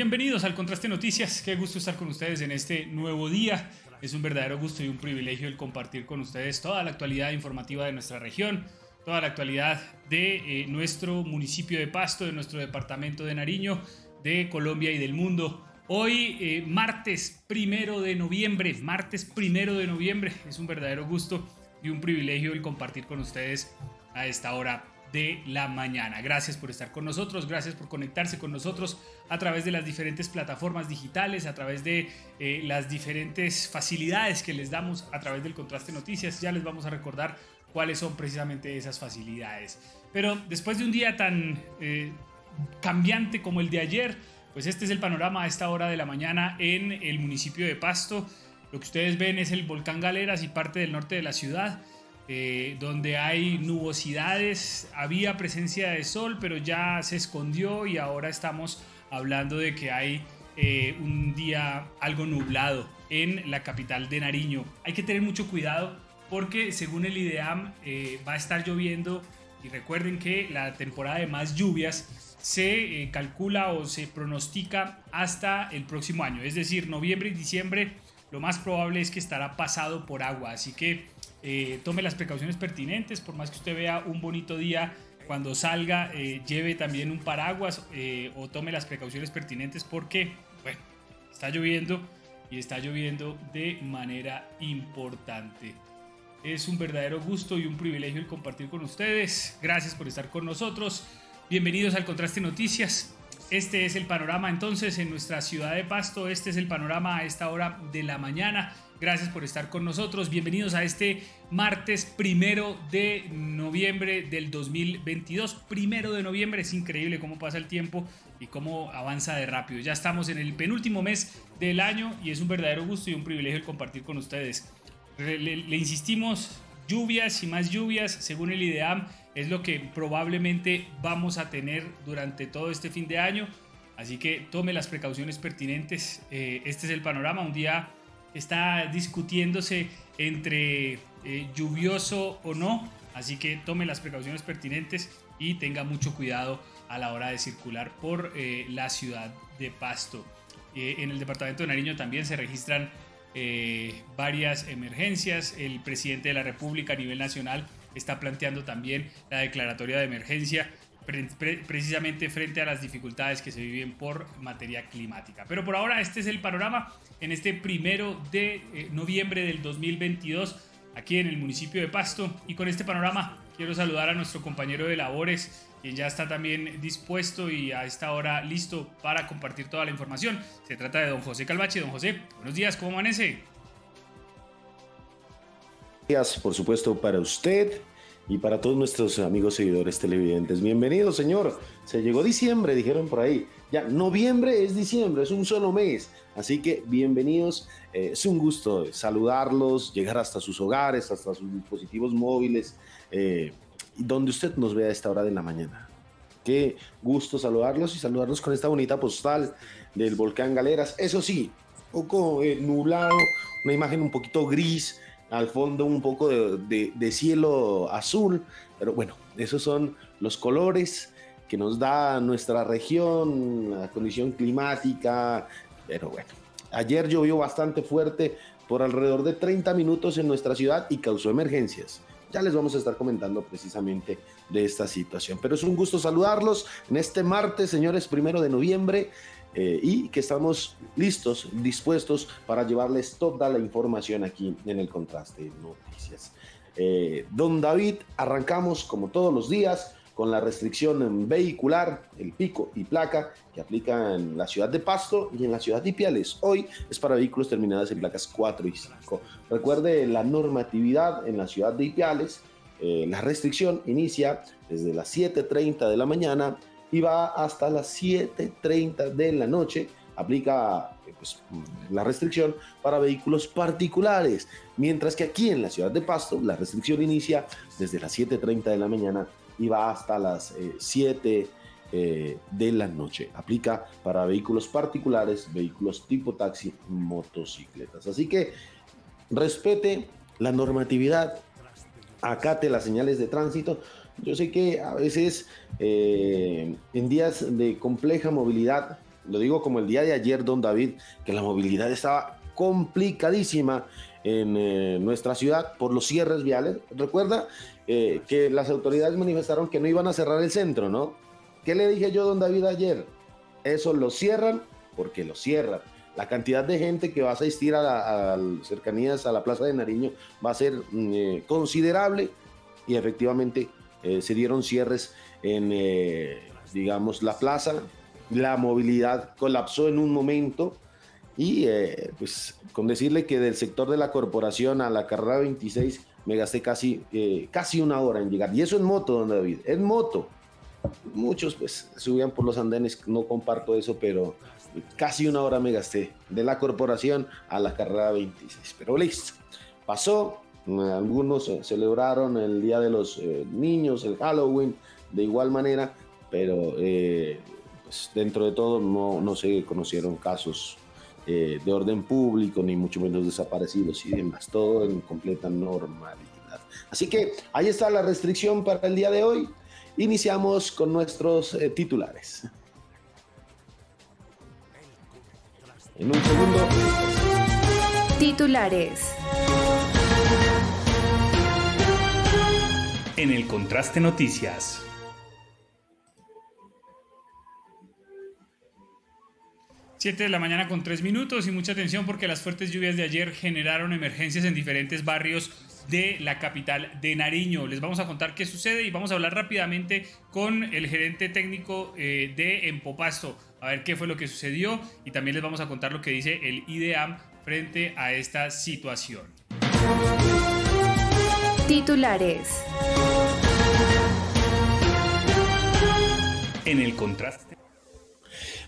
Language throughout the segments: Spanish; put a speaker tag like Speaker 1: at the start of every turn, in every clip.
Speaker 1: Bienvenidos al Contraste Noticias. Qué gusto estar con ustedes en este nuevo día. Es un verdadero gusto y un privilegio el compartir con ustedes toda la actualidad informativa de nuestra región, toda la actualidad de eh, nuestro municipio de Pasto, de nuestro departamento de Nariño, de Colombia y del mundo. Hoy, eh, martes primero de noviembre, martes primero de noviembre, es un verdadero gusto y un privilegio el compartir con ustedes a esta hora de la mañana. Gracias por estar con nosotros, gracias por conectarse con nosotros a través de las diferentes plataformas digitales, a través de eh, las diferentes facilidades que les damos a través del Contraste Noticias. Ya les vamos a recordar cuáles son precisamente esas facilidades. Pero después de un día tan eh, cambiante como el de ayer, pues este es el panorama a esta hora de la mañana en el municipio de Pasto. Lo que ustedes ven es el volcán Galeras y parte del norte de la ciudad. Eh, donde hay nubosidades, había presencia de sol, pero ya se escondió y ahora estamos hablando de que hay eh, un día algo nublado en la capital de Nariño. Hay que tener mucho cuidado porque según el IDEAM eh, va a estar lloviendo y recuerden que la temporada de más lluvias se calcula o se pronostica hasta el próximo año, es decir, noviembre y diciembre lo más probable es que estará pasado por agua, así que eh, tome las precauciones pertinentes, por más que usted vea un bonito día, cuando salga eh, lleve también un paraguas eh, o tome las precauciones pertinentes porque, bueno, está lloviendo y está lloviendo de manera importante. Es un verdadero gusto y un privilegio el compartir con ustedes. Gracias por estar con nosotros. Bienvenidos al Contraste Noticias. Este es el panorama entonces en nuestra ciudad de Pasto. Este es el panorama a esta hora de la mañana. Gracias por estar con nosotros. Bienvenidos a este martes primero de noviembre del 2022. Primero de noviembre. Es increíble cómo pasa el tiempo y cómo avanza de rápido. Ya estamos en el penúltimo mes del año y es un verdadero gusto y un privilegio el compartir con ustedes. Le, le- insistimos, lluvias y más lluvias, según el IDEAM, es lo que probablemente vamos a tener durante todo este fin de año. Así que tome las precauciones pertinentes. Eh, este es el panorama. Un día está discutiéndose entre eh, lluvioso o no. Así que tome las precauciones pertinentes y tenga mucho cuidado a la hora de circular por eh, la ciudad de Pasto. En el departamento de Nariño también se registran varias emergencias. El presidente de la República a nivel nacional está planteando también la declaratoria de emergencia pre- pre- precisamente frente a las dificultades que se viven por materia climática. Pero por ahora este es el panorama en este primero de eh, noviembre del 2022 aquí en el municipio de Pasto y con este panorama quiero saludar a nuestro compañero de labores quien ya está también dispuesto y a esta hora listo para compartir toda la información. Se trata de don José Calvache. Don José, buenos días, ¿cómo amanece?
Speaker 2: Días, por supuesto, para usted y para todos nuestros amigos seguidores televidentes. Bienvenido, señor. Se llegó diciembre, dijeron por ahí. Ya, noviembre es diciembre, es un solo mes. Así que bienvenidos. Eh, es un gusto saludarlos, llegar hasta sus hogares, hasta sus dispositivos móviles, eh, donde usted nos vea a esta hora de la mañana. Qué gusto saludarlos y saludarlos con esta bonita postal del volcán Galeras. Eso sí, un poco eh, nublado, una imagen un poquito gris, al fondo un poco de, de- cielo azul, pero bueno, esos son los colores que nos da nuestra región, la condición climática, pero bueno, ayer llovió bastante fuerte por alrededor de 30 minutos en nuestra ciudad y causó emergencias. Ya les vamos a estar comentando precisamente de esta situación. Pero es un gusto saludarlos en este martes, señores, primero de noviembre. Eh, y que estamos listos, dispuestos para llevarles toda la información aquí en el contraste de noticias. Eh, don David, arrancamos como todos los días con la restricción vehicular, el pico y placa que aplica en la ciudad de Pasto y en la ciudad de Ipiales. Hoy es para vehículos terminados en placas 4 y 5. Recuerde la normatividad en la ciudad de Ipiales. Eh, la restricción inicia desde las 7.30 de la mañana y va hasta las 7.30 de la noche. Aplica eh, pues, la restricción para vehículos particulares, mientras que aquí en la ciudad de Pasto la restricción inicia desde las 7.30 de la mañana y va hasta las 7 eh, eh, de la noche. Aplica para vehículos particulares, vehículos tipo taxi, motocicletas. Así que respete la normatividad, acate las señales de tránsito, yo sé que a veces eh, en días de compleja movilidad, lo digo como el día de ayer, don David, que la movilidad estaba complicadísima en eh, nuestra ciudad por los cierres viales. Recuerda eh, que las autoridades manifestaron que no iban a cerrar el centro, ¿no? ¿Qué le dije yo, don David, ayer? Eso lo cierran porque lo cierran. La cantidad de gente que va a asistir a, las cercanías a la Plaza de Nariño va a ser mm, considerable y efectivamente eh, se dieron cierres en, eh, digamos, la plaza, la movilidad colapsó en un momento y eh, pues con decirle que del sector de la corporación a la carrera 26 me gasté casi, casi una hora en llegar. Y eso en moto, don David, en moto. Muchos pues subían por los andenes, no comparto eso, pero casi una hora me gasté de la corporación a la carrera 26. Pero listo, pasó, algunos celebraron el Día de los eh, Niños, el Halloween, de igual manera, pero eh, pues dentro de todo no, no se conocieron casos eh, de orden público, ni mucho menos desaparecidos y demás, todo en completa normalidad. Así que ahí está la restricción para el día de hoy. Iniciamos con nuestros titulares. En un segundo.
Speaker 3: Titulares.
Speaker 1: En el Contraste Noticias. Siete de la mañana con tres minutos y mucha atención porque las fuertes lluvias de ayer generaron emergencias en diferentes barrios de la capital de Nariño. Les vamos a contar qué sucede y vamos a hablar rápidamente con el gerente técnico eh, de Empopasto, a ver qué fue lo que sucedió y también les vamos a contar lo que dice el IDEAM frente a esta situación.
Speaker 3: Titulares.
Speaker 1: En el contraste.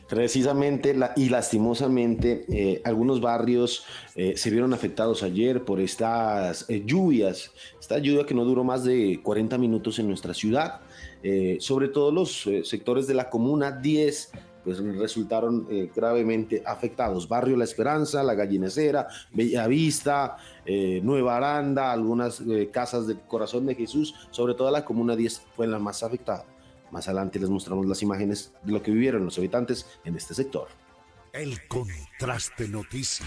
Speaker 2: Precisamente y lastimosamente eh, algunos barrios eh, se vieron afectados ayer por estas eh, lluvias, esta lluvia que no duró más de 40 minutos en nuestra ciudad, sobre todo los sectores de la comuna 10 pues resultaron eh, gravemente afectados. Barrio La Esperanza, La Gallinecera, Bellavista, eh, Nueva Aranda, algunas eh, casas del Corazón de Jesús, sobre todo la Comuna 10 fue la más afectada. Más adelante les mostramos las imágenes de lo que vivieron los habitantes en este sector.
Speaker 4: El contraste noticia.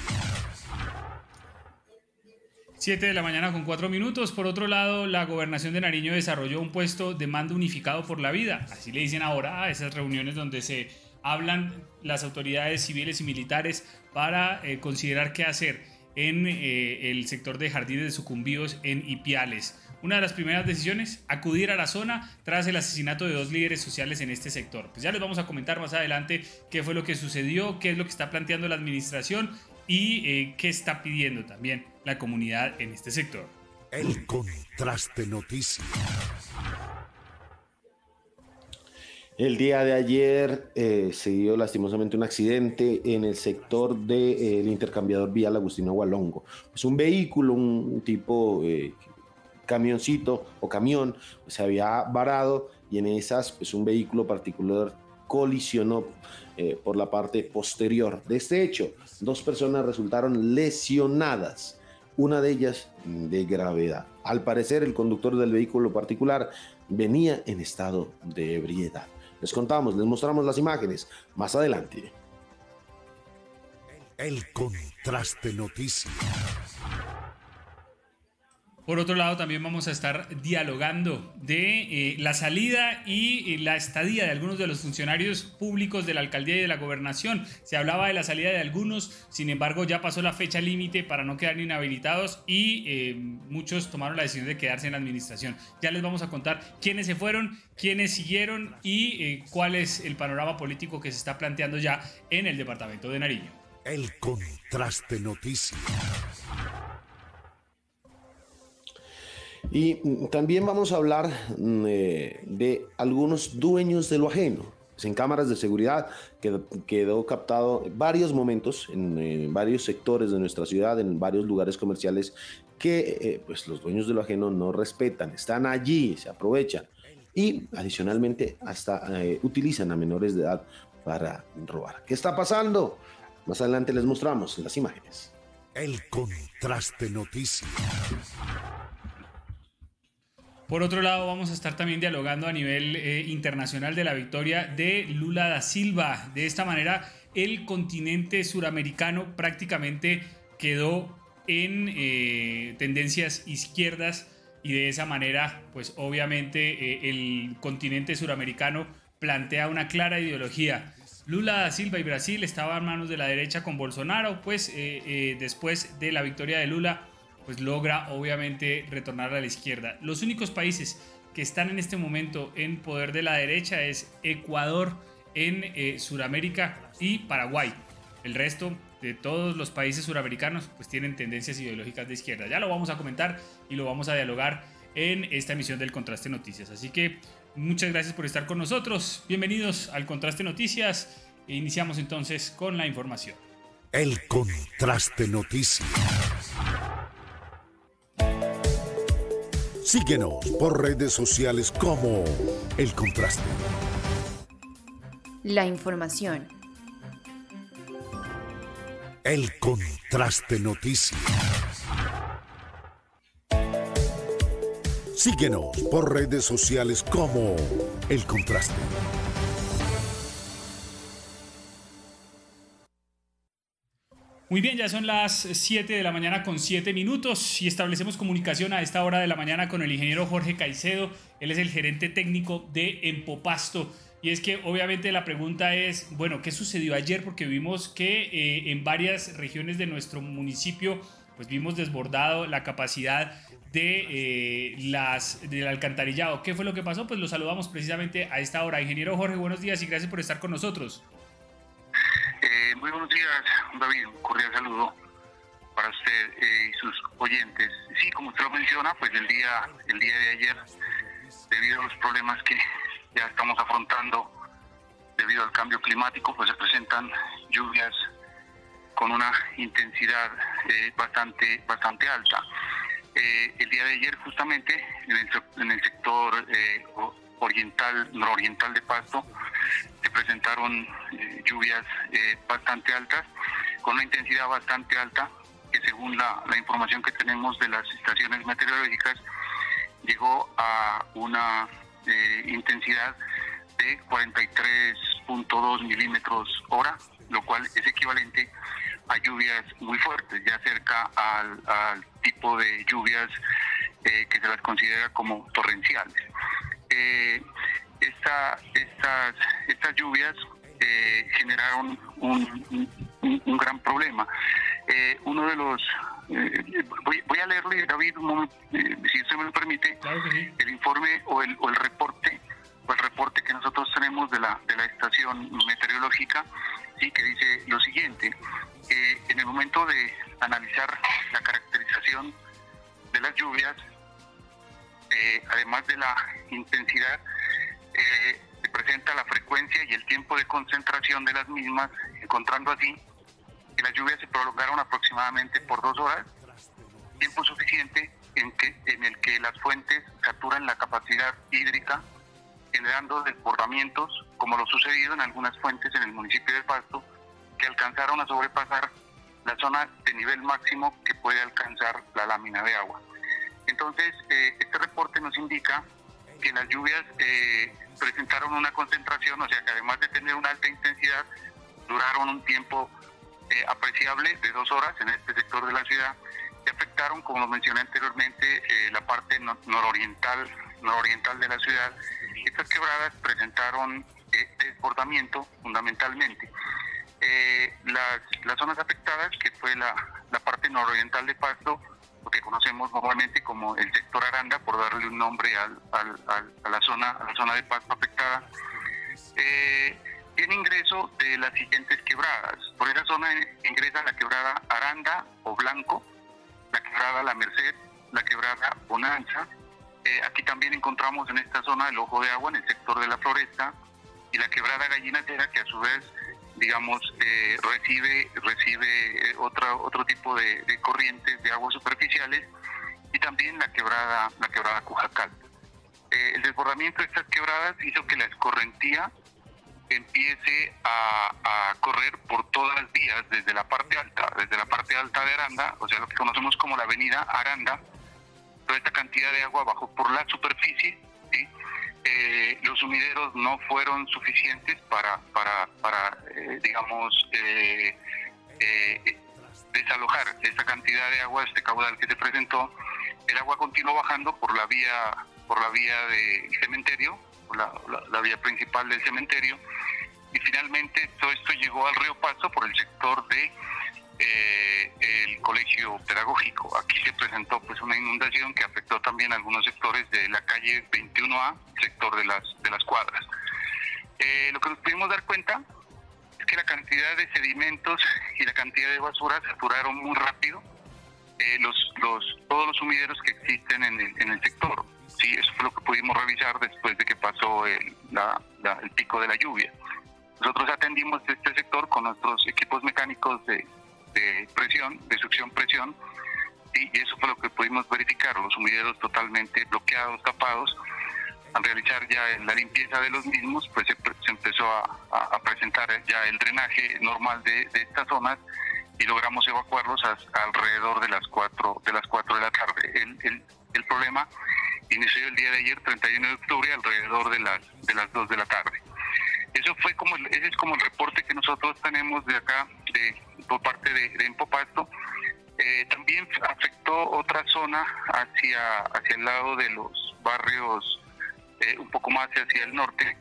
Speaker 1: 7 de la mañana con 4 minutos. Por otro lado, la gobernación de Nariño desarrolló un puesto de mando unificado por la vida. Así le dicen ahora a esas reuniones donde se hablan las autoridades civiles y militares para eh, considerar qué hacer en eh, el sector de jardines de sucumbíos en Ipiales. Una de las primeras decisiones, acudir a la zona tras el asesinato de dos líderes sociales en este sector. Pues ya les vamos a comentar más adelante qué fue lo que sucedió, qué es lo que está planteando la administración y eh, qué está pidiendo también la comunidad en este sector.
Speaker 4: El contraste noticias.
Speaker 2: El día de ayer eh, se dio lastimosamente un accidente en el sector del de, eh, intercambiador vial Agustino Agualongo. Es un vehículo, un tipo eh, camioncito o camión, se había varado y en esas, pues un vehículo particular colisionó por la parte posterior. De este hecho, dos personas resultaron lesionadas, una de ellas de gravedad. Al parecer, el conductor del vehículo particular venía en estado de ebriedad. Les contamos, les mostramos las imágenes más adelante.
Speaker 4: El contraste noticias.
Speaker 1: Por otro lado, también vamos a estar dialogando de eh, la salida y eh, la estadía de algunos de los funcionarios públicos de la alcaldía y de la gobernación. Se hablaba de la salida de algunos, sin embargo, ya pasó la fecha límite para no quedar inhabilitados y eh, muchos tomaron la decisión de quedarse en la administración. Ya les vamos a contar quiénes se fueron, quiénes siguieron y cuál es el panorama político que se está planteando ya en el departamento de Nariño.
Speaker 4: El contraste noticias.
Speaker 2: Y también vamos a hablar mm, eh, de algunos dueños de lo ajeno. En cámaras de seguridad quedó, quedó captado varios momentos en, varios sectores de nuestra ciudad, en varios lugares comerciales, que eh, pues los dueños de lo ajeno no respetan, están allí, se aprovechan y adicionalmente hasta eh, utilizan a menores de edad para robar. ¿Qué está pasando? Más adelante les mostramos las imágenes.
Speaker 4: El contraste noticias.
Speaker 1: Por otro lado, vamos a estar también dialogando a nivel eh, internacional de la victoria de Lula da Silva. De esta manera, el continente suramericano prácticamente quedó en eh, tendencias izquierdas y de esa manera, pues obviamente eh, el continente suramericano plantea una clara ideología. Lula da Silva y Brasil estaban manos de la derecha con Bolsonaro, pues después de la victoria de Lula pues logra obviamente retornar a la izquierda. Los únicos países que están en este momento en poder de la derecha es Ecuador en eh, Sudamérica y Paraguay. El resto de todos los países suramericanos pues tienen tendencias ideológicas de izquierda. Ya lo vamos a comentar y lo vamos a dialogar en esta emisión del Contraste Noticias. Así que muchas gracias por estar con nosotros. Bienvenidos al Contraste Noticias. Iniciamos entonces con la información.
Speaker 4: El Contraste Noticias. Síguenos por redes sociales como El Contraste.
Speaker 3: La información.
Speaker 4: El Contraste Noticias. Síguenos por redes sociales como El Contraste.
Speaker 1: Muy bien, ya son las 7 de la mañana con 7 minutos y establecemos comunicación a esta hora de la mañana con el ingeniero Jorge Caicedo. Él es el gerente técnico de Empopasto. Y es que obviamente la pregunta es, bueno, ¿qué sucedió ayer? Porque vimos que eh, en varias regiones de nuestro municipio, pues vimos desbordado la capacidad de eh, las del alcantarillado. ¿Qué fue lo que pasó? Pues lo saludamos precisamente a esta hora. Ingeniero Jorge, buenos días y gracias por estar con nosotros.
Speaker 5: Eh, muy buenos días, David. Un cordial saludo para usted eh, y sus oyentes. Sí, como usted lo menciona, pues el día, el día de ayer, debido a los problemas que ya estamos afrontando debido al cambio climático, pues se presentan lluvias con una intensidad eh, bastante, bastante alta. el día de ayer, justamente, en el, sector oriental, nororiental de Pasto, presentaron eh, lluvias eh, bastante altas, con una intensidad bastante alta, que según la, información que tenemos de las estaciones meteorológicas, llegó a una eh, intensidad de 43.2 milímetros hora, lo cual es equivalente a lluvias muy fuertes, ya cerca al, al tipo de lluvias que se las considera como torrenciales. Esta, estas, estas lluvias eh, generaron un, un, gran problema. Eh, uno de los... Eh, voy, a leerle, David, si usted me lo permite, el informe o el, o el reporte o el reporte que nosotros tenemos de la, de la estación meteorológica, sí, que dice lo siguiente. en el momento de analizar la caracterización de las lluvias, además de la intensidad, eh, se presenta la frecuencia y el tiempo de concentración de las mismas, encontrando así que las lluvias se prolongaron aproximadamente por dos horas, tiempo suficiente en, que, en el que las fuentes saturan la capacidad hídrica, generando desbordamientos, como lo sucedido en algunas fuentes en el municipio de Pasto, que alcanzaron a sobrepasar la zona de nivel máximo que puede alcanzar la lámina de agua. Entonces, eh, este reporte nos indica que las lluvias eh, presentaron una concentración, o sea que además de tener una alta intensidad, duraron un tiempo eh, apreciable de dos horas en este sector de la ciudad y afectaron, como lo mencioné anteriormente, eh, la parte nororiental, nororiental de la ciudad. Estas quebradas presentaron desbordamiento fundamentalmente. las, las zonas afectadas, que fue la, la parte nororiental de Pasto, que conocemos normalmente como el sector Aranda, por darle un nombre al, a, la zona, a la zona de pasto afectada, eh, tiene ingreso de las siguientes quebradas. Por esa zona ingresa la quebrada Aranda o Blanco, la quebrada La Merced, la quebrada Bonanza. Eh, aquí también encontramos en esta zona el ojo de agua en el sector de la floresta y la quebrada Gallinatera, que a su vez digamos, eh, recibe, recibe otra, otro tipo de, corrientes de aguas superficiales y también la quebrada, la quebrada Cujacal. Eh, el desbordamiento de estas quebradas hizo que la escorrentía empiece a, correr por todas las vías, desde la parte alta, desde la parte alta de Aranda, o sea, lo que conocemos como la avenida Aranda, toda esta cantidad de agua bajó por la superficie. Eh, los sumideros no fueron suficientes para, para, para eh, digamos, eh, desalojar esta cantidad de agua, este caudal que se presentó. El agua continuó bajando por la vía, por la vía del cementerio, la, la, vía principal del cementerio, y finalmente todo esto llegó al río Paso por el sector de eh, el colegio pedagógico. Aquí se presentó pues una inundación que afectó también algunos sectores de la calle 21A, sector de las de las cuadras. Eh, lo que nos pudimos dar cuenta que la cantidad de sedimentos y la cantidad de basura se apuraron muy rápido. Eh, los, los, todos los sumideros que existen en el, en el sector. Sí, eso fue lo que pudimos revisar después de que pasó el, el pico de la lluvia. Nosotros atendimos este sector con nuestros equipos mecánicos de, de presión, de succión-presión, y eso fue lo que pudimos verificar, los sumideros totalmente bloqueados, tapados. Al realizar ya la limpieza de los mismos, pues se, empezó a, presentar ya el drenaje normal de, estas zonas y logramos evacuarlos alrededor de las 4 de las 4 de la tarde. El, el, problema inició el día de ayer, 31 de octubre, alrededor de las de las 2 de la tarde. Eso fue como ese es como el reporte que nosotros tenemos de acá de por parte de, de Empopasto. Eh, también afectó otra zona hacia, hacia el lado de los barrios eh, un poco más hacia el norte,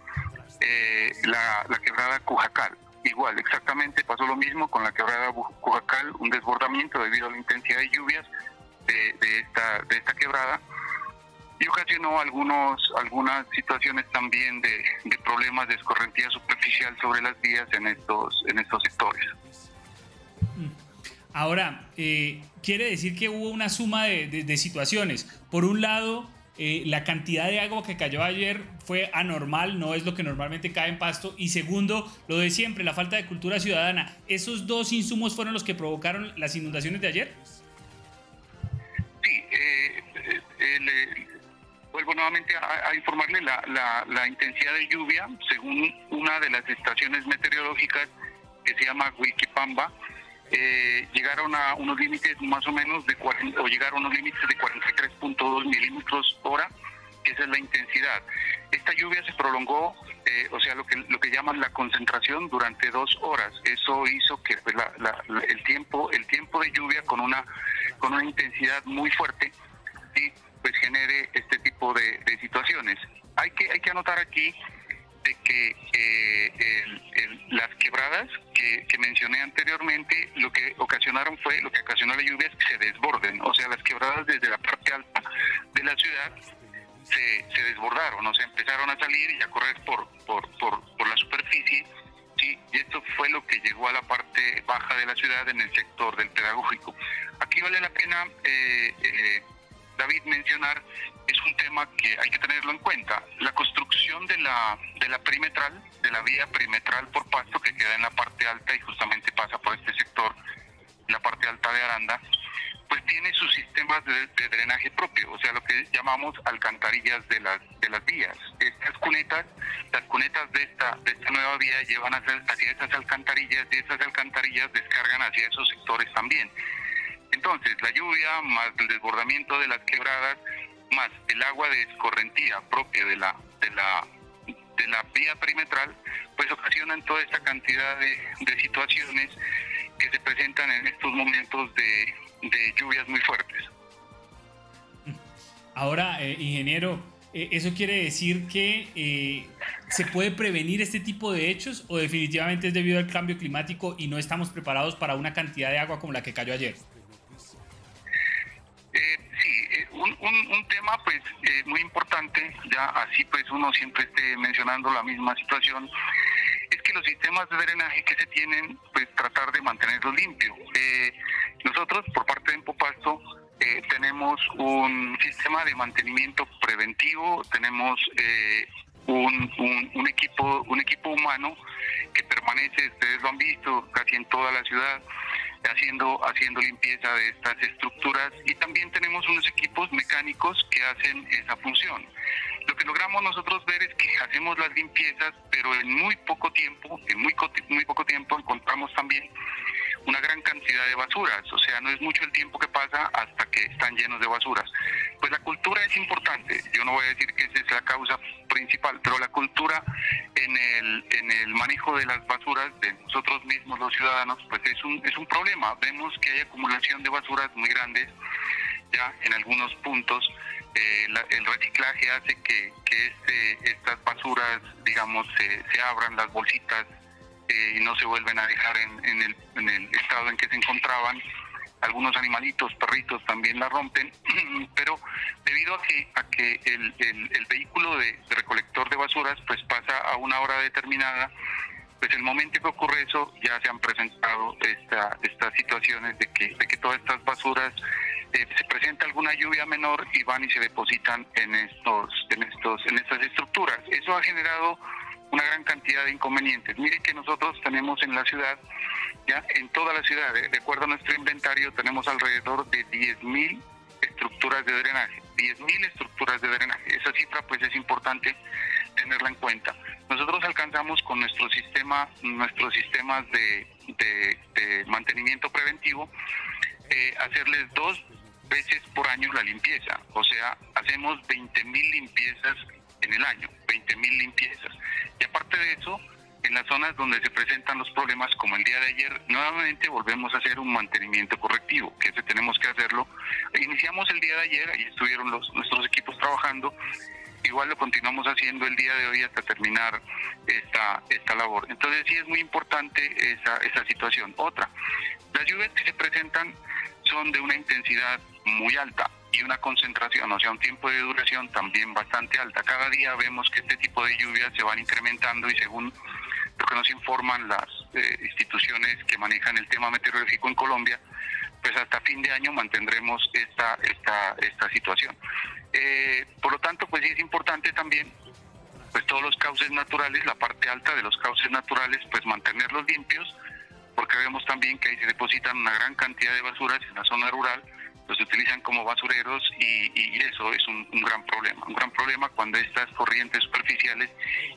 Speaker 5: eh, la, quebrada Cujacal. Igual, exactamente pasó lo mismo con la quebrada Cujacal, un desbordamiento debido a la intensidad de lluvias de, de, esta, de esta quebrada y ocasionó algunos, algunas situaciones también de, de problemas de escorrentía superficial sobre las vías en estos, en estos sectores.
Speaker 1: Ahora, eh, quiere decir que hubo una suma de, situaciones. Por un lado, eh, la cantidad de agua que cayó ayer fue anormal, no es lo que normalmente cae en pasto. Y segundo, lo de siempre, la falta de cultura ciudadana. ¿Esos dos insumos fueron los que provocaron las inundaciones de ayer?
Speaker 5: Sí, eh, vuelvo nuevamente a, informarle la, la, intensidad de lluvia, según una de las estaciones meteorológicas que se llama Wikipamba eh, llegaron a unos límites más o menos de 40, o llegaron a unos límites de 43.2 milímetros hora, que esa es la intensidad. Esta lluvia se prolongó, eh, o sea, lo que lo que llaman la concentración durante dos horas. Eso hizo que pues, el tiempo el tiempo de lluvia con una con una intensidad muy fuerte, y pues genere este tipo de, de situaciones. Hay que hay que anotar aquí de que eh, las quebradas que, mencioné anteriormente lo que ocasionaron fue, lo que ocasionó la lluvia es que se desborden, o sea, las quebradas desde la parte alta de la ciudad se, se desbordaron, o sea, empezaron a salir y a correr por, por, por, la superficie, ¿sí? y esto fue lo que llegó a la parte baja de la ciudad en el sector del pedagógico. Aquí vale la pena, eh, eh, David, mencionar es un tema que hay que tenerlo en cuenta. La construcción de la, de la perimetral, de la vía perimetral por pasto que queda en la parte alta y justamente pasa por este sector, la parte alta de Aranda, pues tiene sus sistemas de, drenaje propio, o sea, lo que llamamos alcantarillas de las, de las vías. Estas cunetas, las cunetas de esta, de esta nueva vía llevan hacia, hacia esas alcantarillas y esas alcantarillas descargan hacia esos sectores también. Entonces, la lluvia más el desbordamiento de las quebradas más el agua de escorrentía propia de la, de la, de la vía perimetral, pues ocasionan toda esta cantidad de, de situaciones que se presentan en estos momentos de, de lluvias muy fuertes.
Speaker 1: Ahora, eh, ingeniero, eh, ¿eso quiere decir que eh, se puede prevenir este tipo de hechos o definitivamente es debido al cambio climático y no estamos preparados para una cantidad de agua como la que cayó ayer?
Speaker 5: Sí, un, un, tema pues muy importante, ya así pues uno siempre esté mencionando la misma situación, es que los sistemas de drenaje que se tienen, pues tratar de mantenerlos limpios. nosotros por parte de Empopasto eh, tenemos un sistema de mantenimiento preventivo, tenemos eh, un, un, equipo un equipo humano que permanece, ustedes lo han visto, casi en toda la ciudad, haciendo haciendo limpieza de estas estructuras y también tenemos unos equipos mecánicos que hacen esa función. Lo que logramos nosotros ver es que hacemos las limpiezas, pero en muy poco tiempo, en muy, muy poco tiempo encontramos también una gran cantidad de basuras, o sea, no es mucho el tiempo que pasa hasta que están llenos de basuras. Pues la cultura es importante, yo no voy a decir que esa es la causa principal, pero la cultura en el, en el manejo de las basuras de nosotros mismos los ciudadanos, pues es un, es un problema. Vemos que hay acumulación de basuras muy grandes ya en algunos puntos. Eh, el reciclaje hace que, que este, estas basuras, digamos, se, se abran las bolsitas y no se vuelven a dejar en, en, el, en el estado en que se encontraban. Algunos animalitos, perritos también la rompen, pero debido a que, a que el, el, vehículo de, recolector de basuras pues pasa a una hora determinada, pues el momento que ocurre eso ya se han presentado esta, estas situaciones de que, de que todas estas basuras eh, se presenta alguna lluvia menor y van y se depositan en estos en estos en estas estructuras. Eso ha generado una gran cantidad de inconvenientes. Mire que nosotros tenemos en la ciudad, ya en toda la ciudad, de acuerdo a nuestro inventario, tenemos alrededor de 10.000 estructuras de drenaje. 10.000 estructuras de drenaje. Esa cifra pues es importante tenerla en cuenta. Nosotros alcanzamos con nuestro sistema, nuestros sistemas de, de, mantenimiento preventivo, eh, hacerles dos veces por año la limpieza. O sea, hacemos 20.000 limpiezas en el año, 20.000 limpiezas. Y aparte de eso, en las zonas donde se presentan los problemas, como el día de ayer, nuevamente volvemos a hacer un mantenimiento correctivo, que ese tenemos que hacerlo. Iniciamos el día de ayer, ahí estuvieron los, nuestros equipos trabajando, igual lo continuamos haciendo el día de hoy hasta terminar esta, esta labor. Entonces sí es muy importante esa, esa situación. Otra, las lluvias que se presentan son de una intensidad muy alta y una concentración, o sea, un tiempo de duración también bastante alta. Cada día vemos que este tipo de lluvias se van incrementando y según lo que nos informan las eh, instituciones que manejan el tema meteorológico en Colombia, pues hasta fin de año mantendremos esta, esta, esta situación. Eh, por lo tanto, pues sí es importante también pues todos los cauces naturales, la parte alta de los cauces naturales, pues mantenerlos limpios, porque vemos también que ahí se depositan una gran cantidad de basuras en la zona rural, los utilizan como basureros y, eso es un, gran problema. Un gran problema cuando estas corrientes superficiales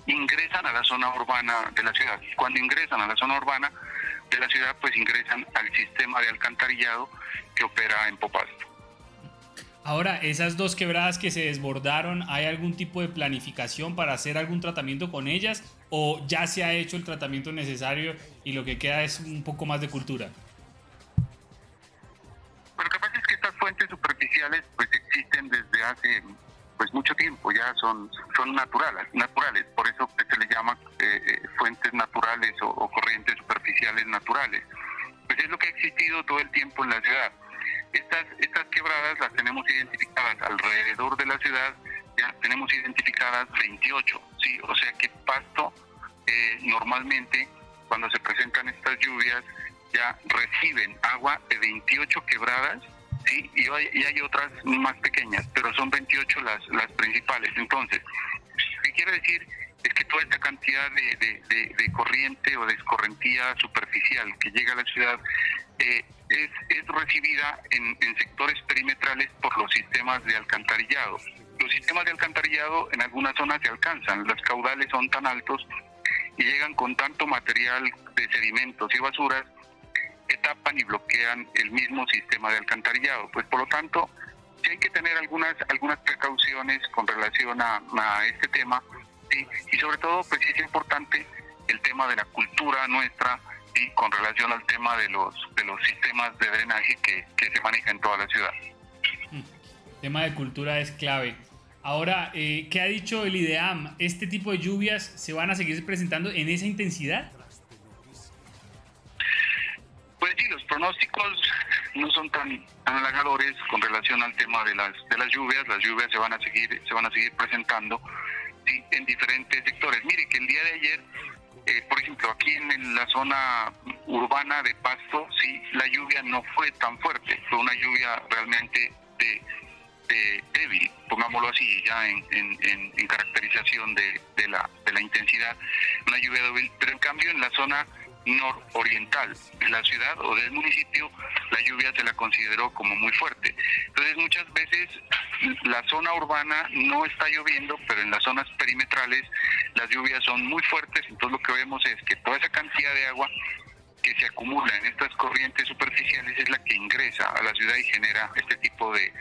Speaker 5: ingresan a la zona urbana de la ciudad. Cuando ingresan a la zona urbana de la ciudad, pues ingresan al sistema de alcantarillado que opera en Popasto.
Speaker 1: Ahora, esas dos quebradas que se desbordaron, ¿hay algún tipo de planificación para hacer algún tratamiento con ellas? ¿O ya se ha hecho el tratamiento necesario y lo que queda es un poco más de cultura?
Speaker 5: Superficiales pues existen desde hace pues mucho tiempo, ya son son naturales, naturales, por eso se les llama eh, eh, fuentes naturales o, corrientes superficiales naturales. Pues es lo que ha existido todo el tiempo en la ciudad. Estas estas quebradas las tenemos identificadas alrededor de la ciudad, ya tenemos identificadas 28, sí, o sea que Pasto eh, normalmente cuando se presentan estas lluvias ya reciben agua de 28 quebradas ¿sí? Y hay, otras más pequeñas, pero son 28 las, las principales. Entonces, ¿qué quiere decir? Es que toda esta cantidad de, corriente o de escorrentía superficial que llega a la ciudad eh, es, es, recibida en, en sectores perimetrales por los sistemas de alcantarillado. Los sistemas de alcantarillado en algunas zonas se alcanzan, los caudales son tan altos y llegan con tanto material de sedimentos y basuras tapan y bloquean el mismo sistema de alcantarillado. Pues por lo tanto, sí hay que tener algunas algunas precauciones con relación a, este tema y sobre todo pues es importante el tema de la cultura nuestra y con relación al tema de los de los sistemas de drenaje que, que se maneja en toda la ciudad.
Speaker 1: El mm. tema de cultura es clave. Ahora, eh, ¿qué ha dicho el IDEAM? ¿Este tipo de lluvias se van a seguir presentando en esa intensidad?
Speaker 5: Pues sí, los pronósticos no son tan, tan halagadores con relación al tema de las de las lluvias. Las lluvias se van a seguir se van a seguir presentando en diferentes sectores. Mire que el día de ayer, eh, por ejemplo, aquí en, la zona urbana de Pasto, sí, la lluvia no fue tan fuerte. Fue una lluvia realmente de, débil, pongámoslo así, ya en, en, caracterización de, de, la, de la intensidad. Una lluvia débil, pero en cambio en la zona nororiental de la ciudad o del municipio, la lluvia se la consideró como muy fuerte. Entonces muchas veces la zona urbana no está lloviendo, pero en las zonas perimetrales las lluvias son muy fuertes, entonces lo que vemos es que toda esa cantidad de agua que se acumula en estas corrientes superficiales es la que ingresa a la ciudad y genera este tipo de,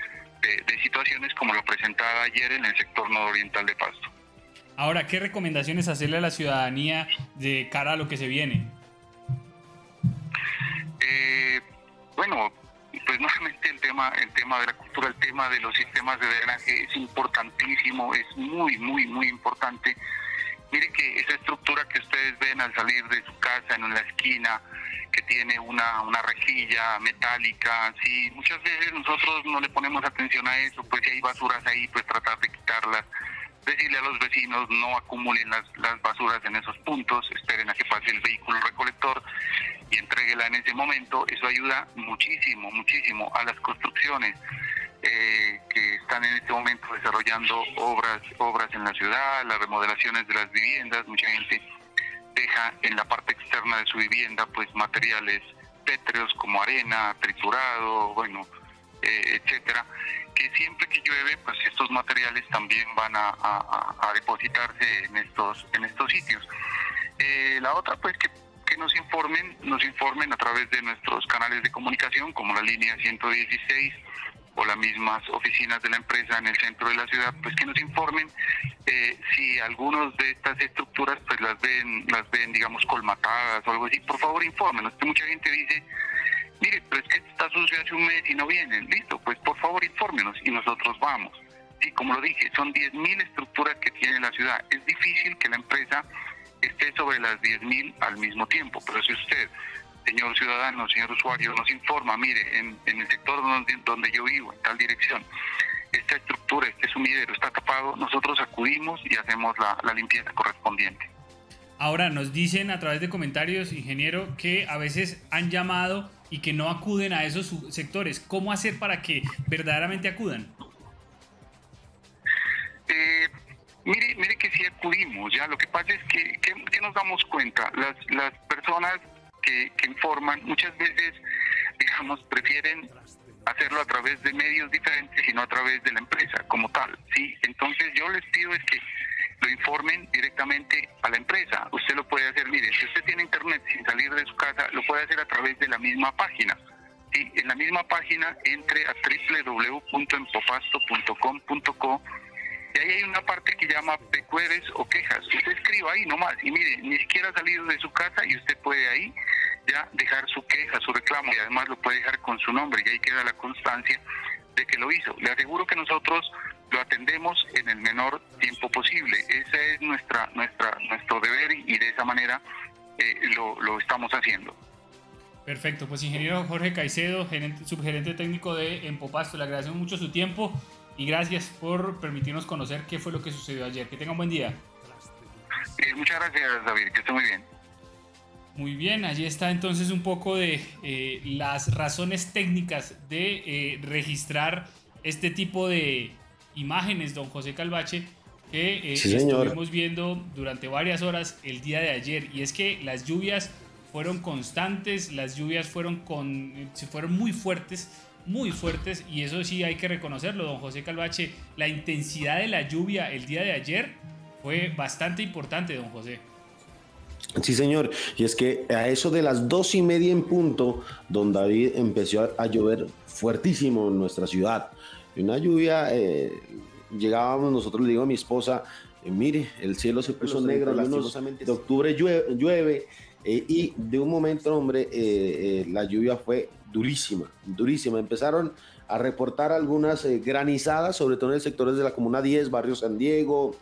Speaker 5: situaciones como lo presentaba ayer en el sector nororiental de Pasto.
Speaker 1: Ahora, ¿qué recomendaciones hacerle a la ciudadanía de cara a lo que se viene?
Speaker 5: Eh, bueno, pues nuevamente el tema, el tema de la cultura, el tema de los sistemas de drenaje es importantísimo, es muy, muy, muy importante. Mire que esa estructura que ustedes ven al salir de su casa en la esquina, que tiene una, una rejilla metálica, sí, muchas veces nosotros no le ponemos atención a eso, pues si hay basuras ahí, pues tratar de quitarlas decirle a los vecinos no acumulen las, las basuras en esos puntos, esperen a que pase el vehículo recolector y entreguela en ese momento. Eso ayuda muchísimo, muchísimo a las construcciones eh, que están en este momento desarrollando obras, obras en la ciudad, las remodelaciones de las viviendas. Mucha gente deja en la parte externa de su vivienda pues materiales pétreos como arena, triturado, bueno, eh, etcétera que siempre que llueve, pues estos materiales también van a, depositarse en estos, en estos sitios. Eh, la otra, pues que, que, nos informen, nos informen a través de nuestros canales de comunicación, como la línea 116 o las mismas oficinas de la empresa en el centro de la ciudad, pues que nos informen eh, si algunos de estas estructuras pues las ven, las ven digamos colmatadas o algo así. Por favor, infórmenos, que mucha gente dice mire, pero es que está sucio hace un mes y no vienen, listo, pues por favor infórmenos y nosotros vamos. Sí, como lo dije, son 10.000 estructuras que tiene la ciudad. Es difícil que la empresa esté sobre las 10.000 al mismo tiempo, pero si usted, señor ciudadano, señor usuario, nos informa, mire, en, el sector donde yo vivo, en tal dirección, esta estructura, este sumidero está tapado, nosotros acudimos y hacemos la limpieza correspondiente.
Speaker 1: Ahora nos dicen a través de comentarios, ingeniero, que a veces han llamado y que no acuden a esos sectores. ¿Cómo hacer para que verdaderamente acudan?
Speaker 5: Eh, mire, mire que sí acudimos, ya. Lo que pasa es que, que, nos damos cuenta, las, las personas que, que informan muchas veces, digamos, prefieren hacerlo a través de medios diferentes y no a través de la empresa como tal, ¿sí? Entonces yo les pido es que lo informen directamente a la empresa. Usted lo puede hacer, mire, si usted tiene internet sin salir de su casa, lo puede hacer a través de la misma página. ¿sí? En la misma página entre a www.empopasto.com.co y ahí hay una parte que llama pecueres o quejas. Usted escriba ahí nomás y mire, ni siquiera ha de su casa y usted puede ahí ya dejar su queja, su reclamo y además lo puede dejar con su nombre y ahí queda la constancia de que lo hizo. Le aseguro que nosotros lo atendemos en el menor tiempo posible. Ese es nuestra, nuestra, nuestro deber y de esa manera eh, lo, lo, estamos haciendo.
Speaker 1: Perfecto, pues ingeniero Jorge Caicedo, subgerente técnico de Empopasto, le agradecemos mucho su tiempo y gracias por permitirnos conocer qué fue lo que sucedió ayer. Que tenga un buen día.
Speaker 5: Eh, muchas gracias David, que esté muy bien.
Speaker 1: Muy bien, allí está entonces un poco de eh, las razones técnicas de registrar este tipo de imágenes, don José Calvache, que eh, estuvimos viendo durante varias horas el día de ayer. Y es que las lluvias fueron constantes, las lluvias fueron, con, fueron muy fuertes, muy fuertes, y eso sí hay que reconocerlo, don José Calvache. La intensidad de la lluvia el día de ayer fue bastante importante, don José.
Speaker 2: Sí, señor. Y es que a eso de las dos y media en punto, don David empezó a llover fuertísimo en nuestra ciudad. Una lluvia, eh, llegábamos, nosotros le digo a mi esposa, eh, mire, el cielo se puso negro, lastimosamente de octubre llueve, eh, y de un momento, hombre, la lluvia fue durísima, durísima. Empezaron a reportar algunas granizadas, sobre todo en el sectores de la Comuna 10, Barrio San Diego,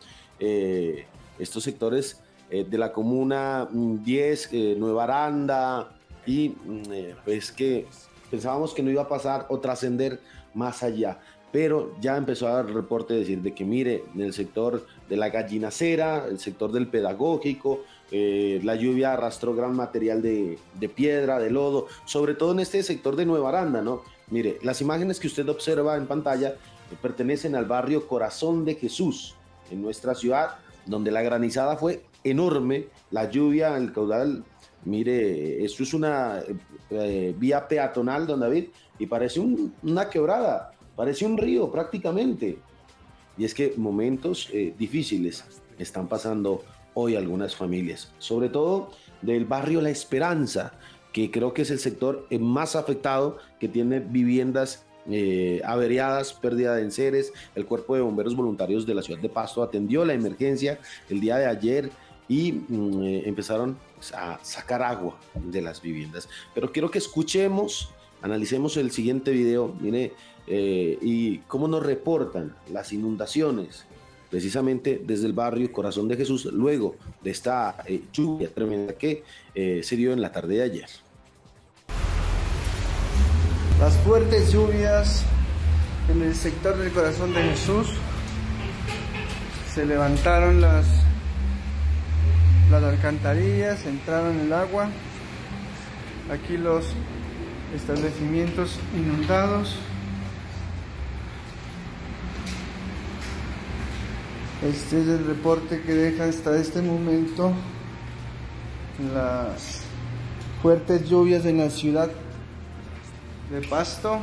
Speaker 2: estos sectores de la Comuna 10, mm, Nueva Aranda, y mm, pues que pensábamos que no iba a pasar o trascender más allá pero ya empezó a dar reporte decir de que mire, en el sector de la gallinacera, el sector del pedagógico, eh, la lluvia arrastró gran material de, piedra, de lodo, sobre todo en este sector de Nueva Aranda, ¿no? Mire, las imágenes que usted observa en pantalla eh, pertenecen al barrio Corazón de Jesús, en nuestra ciudad, donde la granizada fue enorme, la lluvia, el caudal, mire, esto es una eh, vía peatonal, don David, y parece una quebrada Parece un río prácticamente. Y es que momentos eh, difíciles están pasando hoy algunas familias, sobre todo del barrio La Esperanza, que creo que es el sector eh, más afectado, que tiene viviendas eh, averiadas, pérdida de enseres. El Cuerpo de Bomberos Voluntarios de la ciudad de Pasto atendió la emergencia el día de ayer y mm, empezaron a sacar agua de las viviendas. Pero quiero que escuchemos, analicemos el siguiente video. Mire, eh, y cómo nos reportan las inundaciones precisamente desde el barrio Corazón de Jesús luego de esta eh, lluvia tremenda que eh, se dio en la tarde de ayer.
Speaker 3: Las fuertes lluvias en el sector del Corazón de Jesús se levantaron las, las alcantarillas, entraron el agua, aquí los establecimientos inundados. Este es el reporte que deja hasta este momento las fuertes lluvias en la ciudad de Pasto.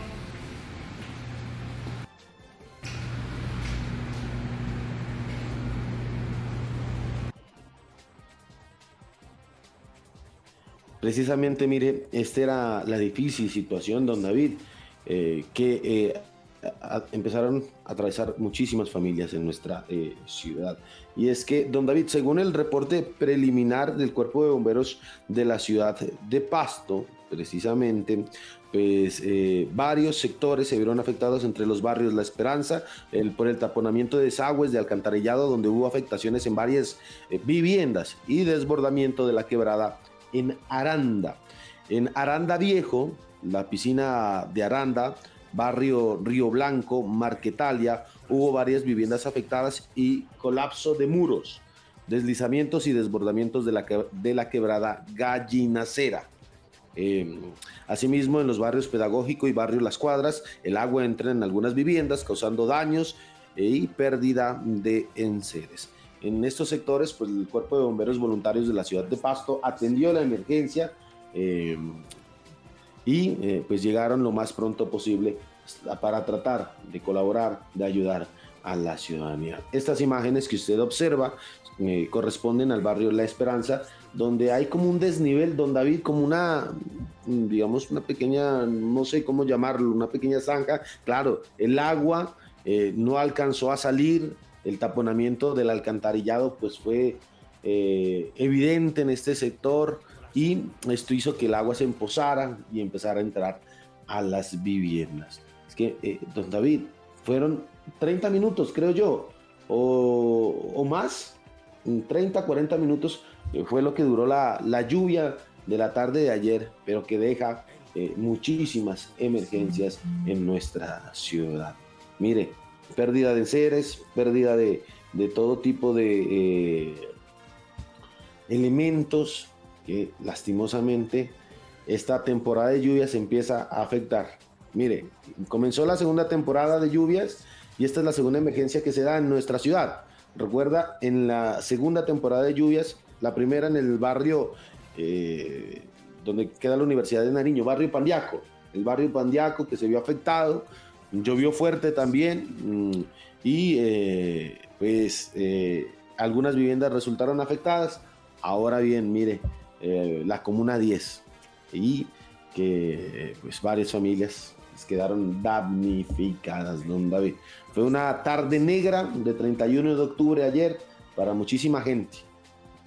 Speaker 2: Precisamente, mire, esta era la difícil situación, don David, eh, que eh, empezaron a atravesar muchísimas familias en nuestra eh, ciudad. Y es que, don David, según el reporte preliminar del Cuerpo de Bomberos de la ciudad de Pasto, precisamente, pues eh, varios sectores se vieron afectados entre los barrios La Esperanza, por el taponamiento de desagües de alcantarillado, donde hubo afectaciones en varias eh, viviendas y desbordamiento de la quebrada en Aranda. En Aranda Viejo, la piscina de Aranda, barrio Río Blanco, Marquetalia, hubo varias viviendas afectadas y colapso de muros, deslizamientos y desbordamientos de la, de la quebrada Gallinacera. Em, asimismo, en los barrios Pedagógico y barrio Las Cuadras, el agua entra en algunas viviendas causando daños y pérdida de enseres. En estos sectores, pues el Cuerpo de Bomberos Voluntarios de la ciudad de Pasto atendió la emergencia, em, y eh, pues llegaron lo más pronto posible para tratar de colaborar, de ayudar a la ciudadanía. Estas imágenes que usted observa eh, corresponden al barrio La Esperanza, donde hay como un desnivel, don David, como una, digamos, una pequeña, no sé cómo llamarlo, una pequeña zanja. Claro, el agua eh, no alcanzó a salir, el taponamiento del alcantarillado pues fue evidente en este sector y esto hizo que el agua se empozara y empezara a entrar a las viviendas. Es que, eh, don David, fueron 30 minutos, creo yo, o, más, 30, 40 minutos eh, fue lo que duró la, lluvia de la tarde de ayer, pero que deja eh, muchísimas emergencias en nuestra ciudad. Mire, pérdida de seres, pérdida de, de todo tipo de elementos que lastimosamente esta temporada de lluvias empieza a afectar. Mire, comenzó la segunda temporada de lluvias y esta es la segunda emergencia que se da en nuestra ciudad. Recuerda, en la segunda temporada de lluvias, la primera en el barrio eh, donde queda la Universidad de Nariño, barrio Pandiaco, el barrio Pandiaco que se vio afectado, llovió fuerte también mm, y eh, pues eh, algunas viviendas resultaron afectadas. Ahora bien, mire, eh, la Comuna 10 y que pues varias familias quedaron damnificadas, don David. Fue una tarde negra de 31 de octubre ayer para muchísima gente,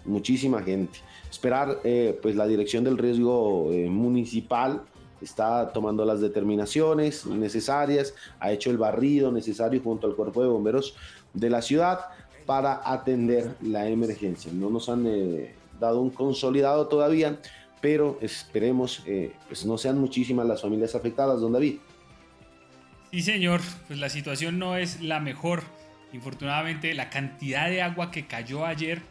Speaker 2: muchísima gente. Esperar, eh, pues la dirección del riesgo eh, municipal está tomando las determinaciones necesarias, ha hecho el barrido necesario junto al cuerpo de bomberos de la ciudad para atender la emergencia. No nos han dado un consolidado todavía, pero esperemos, pues no sean muchísimas las familias afectadas, don David.
Speaker 1: Sí, señor, pues la situación no es la mejor. Infortunadamente, la cantidad de agua que cayó ayer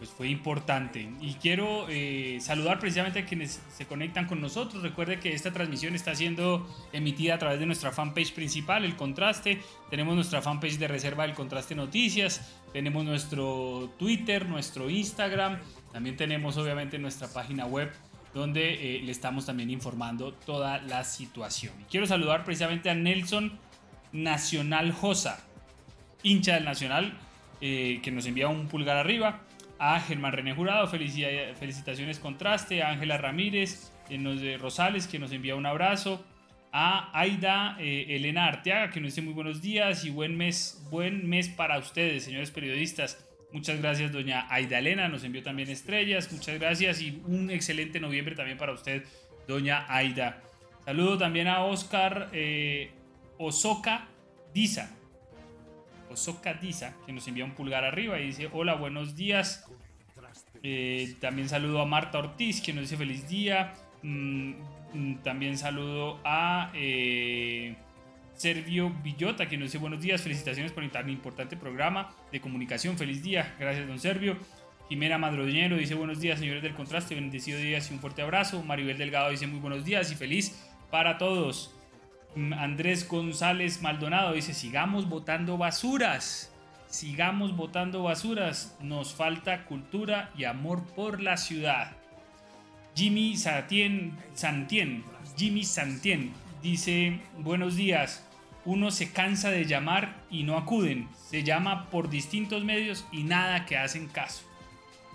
Speaker 1: pues fue importante. Y quiero eh, saludar precisamente a quienes se conectan con nosotros. Recuerde que esta transmisión está siendo emitida a través de nuestra fanpage principal, El Contraste. Tenemos nuestra fanpage de reserva del Contraste Noticias. Tenemos nuestro Twitter, nuestro Instagram. También tenemos obviamente nuestra página web donde eh, le estamos también informando toda la situación. quiero saludar precisamente a Nelson Nacional Josa, hincha del Nacional, eh, que nos envía un pulgar arriba. A Germán René Jurado, felicitaciones contraste. A Ángela Ramírez de Rosales, que nos envía un abrazo. A Aida eh, Elena Arteaga, que nos dice muy buenos días y buen mes, buen mes para ustedes, señores periodistas. Muchas gracias, doña Aida Elena. Nos envió también estrellas. Muchas gracias y un excelente noviembre también para usted, doña Aida. Saludo también a Oscar eh, Osoka Diza. Osoka Diza, que nos envía un pulgar arriba y dice: Hola, buenos días. Eh, también saludo a Marta Ortiz, que nos dice feliz día. Mm, mm, también saludo a. Eh, Servio Villota, que nos dice buenos días, felicitaciones por tan importante programa de comunicación, feliz día, gracias don Servio. Jimena Madroñero dice buenos días, señores del contraste, bendecido día y un fuerte abrazo. Maribel Delgado dice muy buenos días y feliz para todos. Mm, Andrés González Maldonado dice sigamos votando basuras, sigamos votando basuras, nos falta cultura y amor por la ciudad. Jimmy Santien, Santien, Jimmy Santien dice buenos días, uno se cansa de llamar y no acuden. Se llama por distintos medios y nada que hacen caso.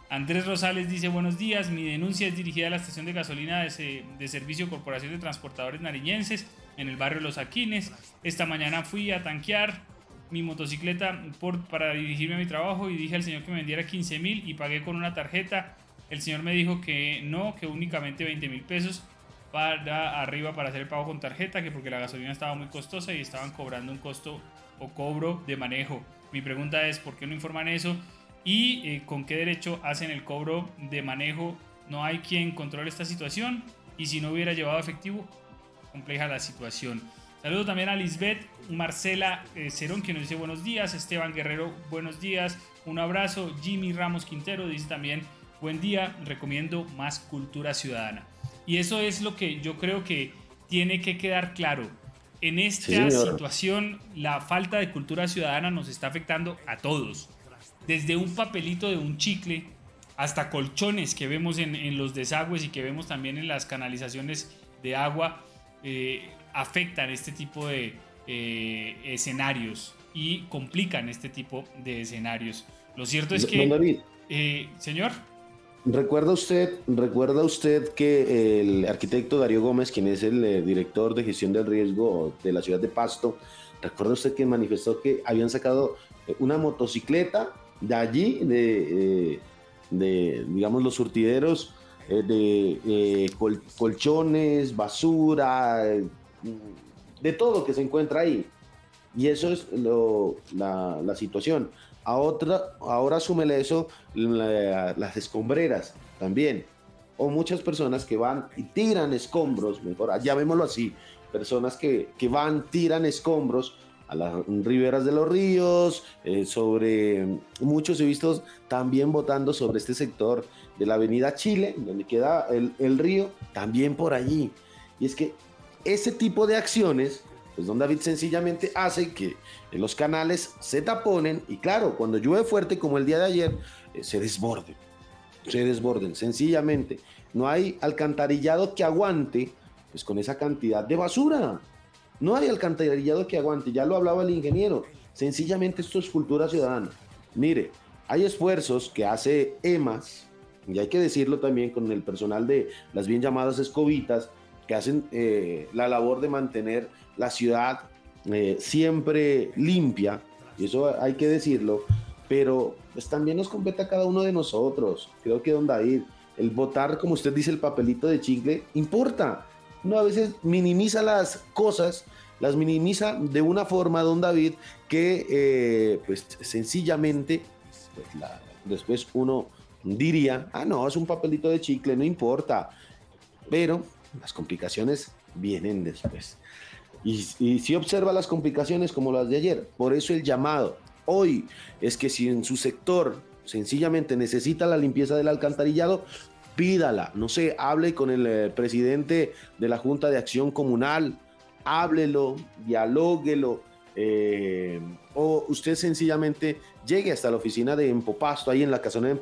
Speaker 1: Andrés Rosales dice buenos días, mi denuncia es dirigida a la estación de gasolina de, Servicio Corporación de Transportadores Nariñenses en el barrio Los Aquines. Esta mañana fui a tanquear mi motocicleta por, para dirigirme a mi trabajo y dije al señor que me vendiera 15 mil y pagué con una tarjeta. El señor me dijo que no, que únicamente 20 mil pesos para arriba para hacer el pago con tarjeta, que porque la gasolina estaba muy costosa y estaban cobrando un costo o cobro de manejo. Mi pregunta es, ¿por qué no informan eso? ¿Y eh, con qué derecho hacen el cobro de manejo? No hay quien controle esta situación y si no hubiera llevado efectivo, compleja la situación. Saludo también a Lisbeth Marcela eh, Cerón, que nos dice buenos días. Esteban Guerrero, buenos días. Un abrazo. Jimmy Ramos Quintero dice también buen día. Recomiendo más cultura ciudadana. Y eso es lo que yo creo que tiene que quedar claro. En esta situación, la falta de cultura ciudadana nos está afectando a todos. Desde un papelito de un chicle hasta colchones que vemos en, los desagües y que vemos también en las canalizaciones de agua, eh, afectan este tipo de eh, escenarios y complican este tipo de escenarios. Lo cierto es que... Eh, señor.
Speaker 2: ¿Recuerda usted, ¿Recuerda usted que el arquitecto Darío Gómez, quien es el eh, director de gestión del riesgo de la ciudad de Pasto, recuerda usted que manifestó que habían sacado una motocicleta de allí, de, de digamos, los surtideros de colchones, basura, de todo que se encuentra ahí? Y eso es la, la situación. A otra, ahora súmele eso las escombreras también. O muchas personas que van y tiran escombros, mejor, llamémoslo así, personas que, que van, tiran escombros a las riberas de los ríos, eh, sobre muchos he visto también votando sobre este sector de la avenida Chile, donde queda el, el río, también por allí. Y es que ese tipo de acciones pues don David sencillamente hace que los canales se taponen y claro, cuando llueve fuerte como el día de ayer, eh, se desborden, se desborden, sencillamente. No hay alcantarillado que aguante, pues con esa cantidad de basura. No hay alcantarillado que aguante, ya lo hablaba el ingeniero. Sencillamente esto es cultura ciudadana. Mire, hay esfuerzos que hace EMAS, y hay que decirlo también con el personal de las bien llamadas escobitas, que hacen eh, la labor de mantener la ciudad eh, siempre limpia, y eso hay que decirlo, pero pues también nos compete a cada uno de nosotros. Creo que don David, el votar, como usted dice, el papelito de chicle, importa. Uno a veces minimiza las cosas, las minimiza de una forma, don David, que eh, pues sencillamente, pues, después uno diría, ah, no, es un papelito de chicle, no importa. Pero las complicaciones vienen después. Y, si observa las complicaciones como las de ayer, por eso el llamado hoy es que si en su sector sencillamente necesita la limpieza del alcantarillado, pídala, no sé, hable con el eh, presidente de la Junta de Acción Comunal, háblelo, dialóguelo, eh, o usted sencillamente llegue hasta la oficina de Empopasto, ahí en la casona de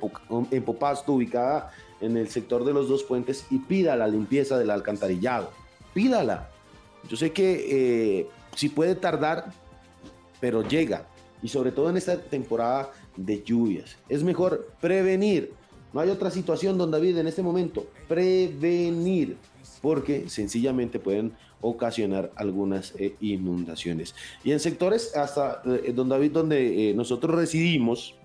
Speaker 2: Empopasto, ubicada en el sector de los dos puentes, y pida la limpieza del alcantarillado. Pídala. Yo sé que eh, si puede tardar, pero llega. Y sobre todo en esta temporada de lluvias. Es mejor prevenir. No hay otra situación, don David, en este momento. Prevenir. Porque sencillamente pueden ocasionar algunas eh, inundaciones. Y en sectores hasta, eh, don David, donde nosotros residimos,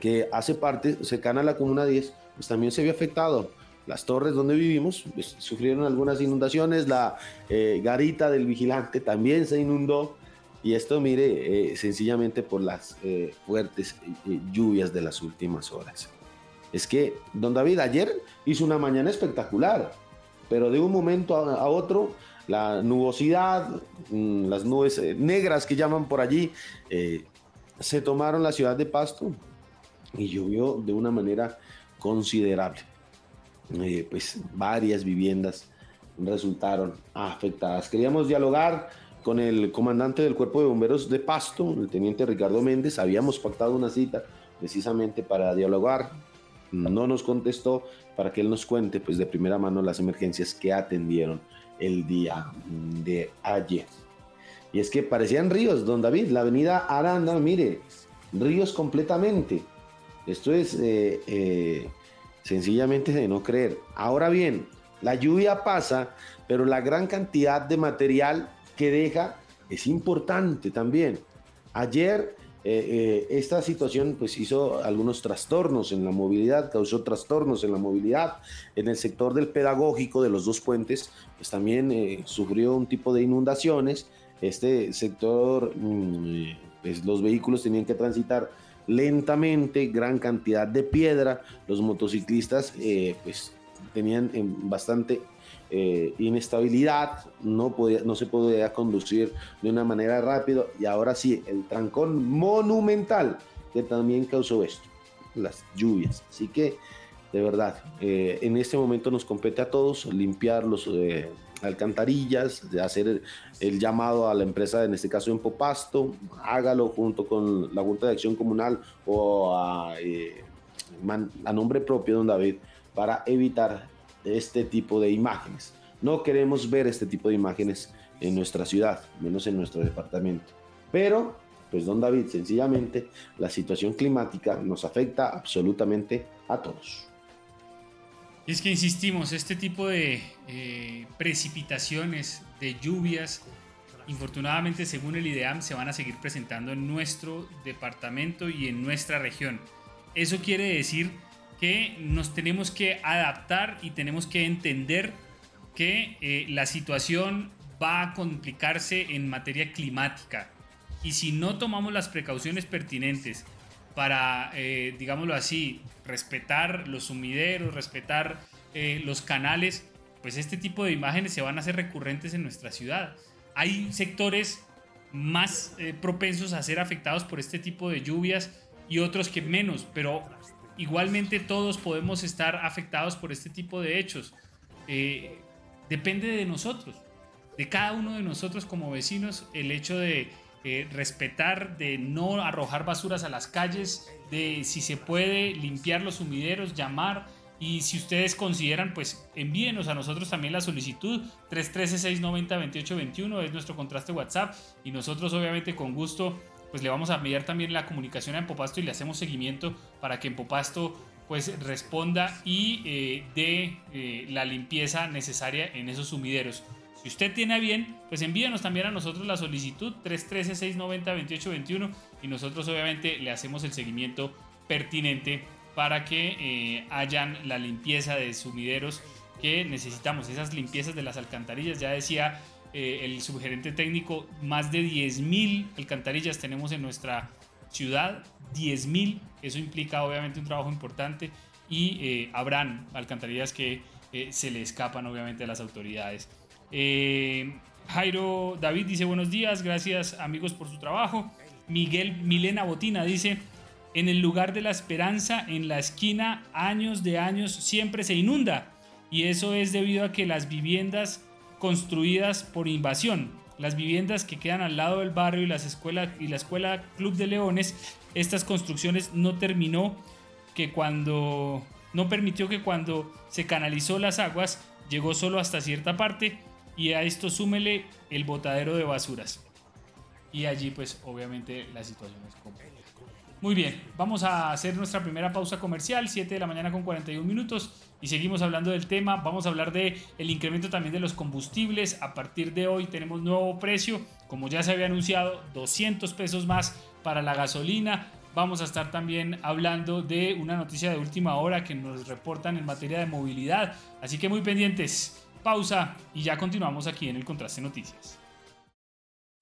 Speaker 2: que hace parte, cercana a la Comuna 10, pues también se vio afectado las torres donde vivimos pues, sufrieron algunas inundaciones, la eh, garita del vigilante también se inundó y esto mire eh, sencillamente por las eh, fuertes lluvias de las últimas horas. Es que don David ayer hizo una mañana espectacular, pero de un momento a, otro la nubosidad, mm, las nubes negras que llaman por allí, se tomaron la ciudad de Pasto y llovió de una manera considerable. Eh, pues varias viviendas resultaron afectadas. Queríamos dialogar con el comandante del Cuerpo de Bomberos de Pasto, el teniente Ricardo Méndez. Habíamos pactado una cita precisamente para dialogar. No nos contestó para que él nos cuente pues de primera mano las emergencias que atendieron el día de ayer. Y es que parecían ríos, don David, la avenida Aranda, mire, ríos completamente. Esto es eh, eh, sencillamente de no creer. Ahora bien, la lluvia pasa, pero la gran cantidad de material que deja es importante también. Ayer eh, esta situación pues hizo algunos trastornos en la movilidad, causó trastornos en la movilidad. En el sector del pedagógico de los dos puentes, pues también sufrió un tipo de inundaciones. Este sector, mm, pues los vehículos tenían que transitar lentamente, gran cantidad de piedra. Los motociclistas eh, pues tenían eh, bastante eh, inestabilidad, no, podía, no se podía conducir de una manera rápida y ahora sí, el trancón monumental que también causó esto, las lluvias. Así que, de verdad, en este momento nos compete a todos limpiar los alcantarillas, de hacer el, llamado a la empresa, en este caso en Popasto, hágalo junto con la Junta de Acción Comunal o a, eh, nombre propio, don David, para evitar este tipo de imágenes. No queremos ver este tipo de imágenes en nuestra ciudad, menos en nuestro departamento. Pero, pues don David, sencillamente la situación climática nos afecta absolutamente a todos.
Speaker 1: Es que insistimos, este tipo de eh, precipitaciones, de lluvias, infortunadamente según el IDEAM se van a seguir presentando en nuestro departamento y en nuestra región. Eso quiere decir que nos tenemos que adaptar y tenemos que entender que eh, la situación va a complicarse en materia climática. Y si no tomamos las precauciones pertinentes para, eh, digámoslo así, respetar los sumideros, respetar eh, los canales, pues este tipo de imágenes se van a hacer recurrentes en nuestra ciudad. Hay sectores más eh, propensos a ser afectados por este tipo de lluvias y otros que menos, pero igualmente todos podemos estar afectados por este tipo de hechos. depende de nosotros, de cada uno de nosotros como vecinos, el hecho de eh, respetar, de no arrojar basuras a las calles, de si se puede limpiar los sumideros, llamar. Y si ustedes consideran, pues envíenos a nosotros también la solicitud. 313-690-2821 es nuestro contraste WhatsApp. Y nosotros obviamente con gusto pues le vamos a enviar también la comunicación a Empopasto y le hacemos seguimiento para que Empopasto pues responda y eh, dé eh, la limpieza necesaria en esos sumideros. Si usted tiene bien, pues envíenos también a nosotros la solicitud 313-690-2821 y nosotros obviamente le hacemos el seguimiento pertinente para que eh, hayan la limpieza de sumideros que necesitamos, esas limpiezas de las alcantarillas. Ya decía el subgerente técnico, más de 10.000 alcantarillas tenemos en nuestra ciudad, 10.000 eso implica obviamente un trabajo importante y eh, habrán alcantarillas que eh, se le escapan obviamente a las autoridades. Eh, Jairo David dice buenos días, gracias amigos por su trabajo. Miguel Milena Botina dice, en el lugar de la esperanza, en la esquina, años de años, siempre se inunda. Y eso es debido a que las viviendas construidas por invasión, las viviendas que quedan al lado del barrio y, las escuelas, y la escuela Club de Leones estas construcciones no terminó que cuando no permitió que cuando se canalizó las aguas llegó solo hasta cierta parte y a esto súmele el botadero de basuras. Y allí pues obviamente la situación es compleja. Muy bien, vamos a hacer nuestra primera pausa comercial, 7 de la mañana con 41 minutos y seguimos hablando del tema. Vamos a hablar de el incremento también de los combustibles. A partir de hoy tenemos nuevo precio, como ya se había anunciado, 200 pesos más para la gasolina. Vamos a estar también hablando de una noticia de última hora que nos reportan en materia de movilidad. Así que muy pendientes. Pausa y ya continuamos aquí en el Contraste Noticias.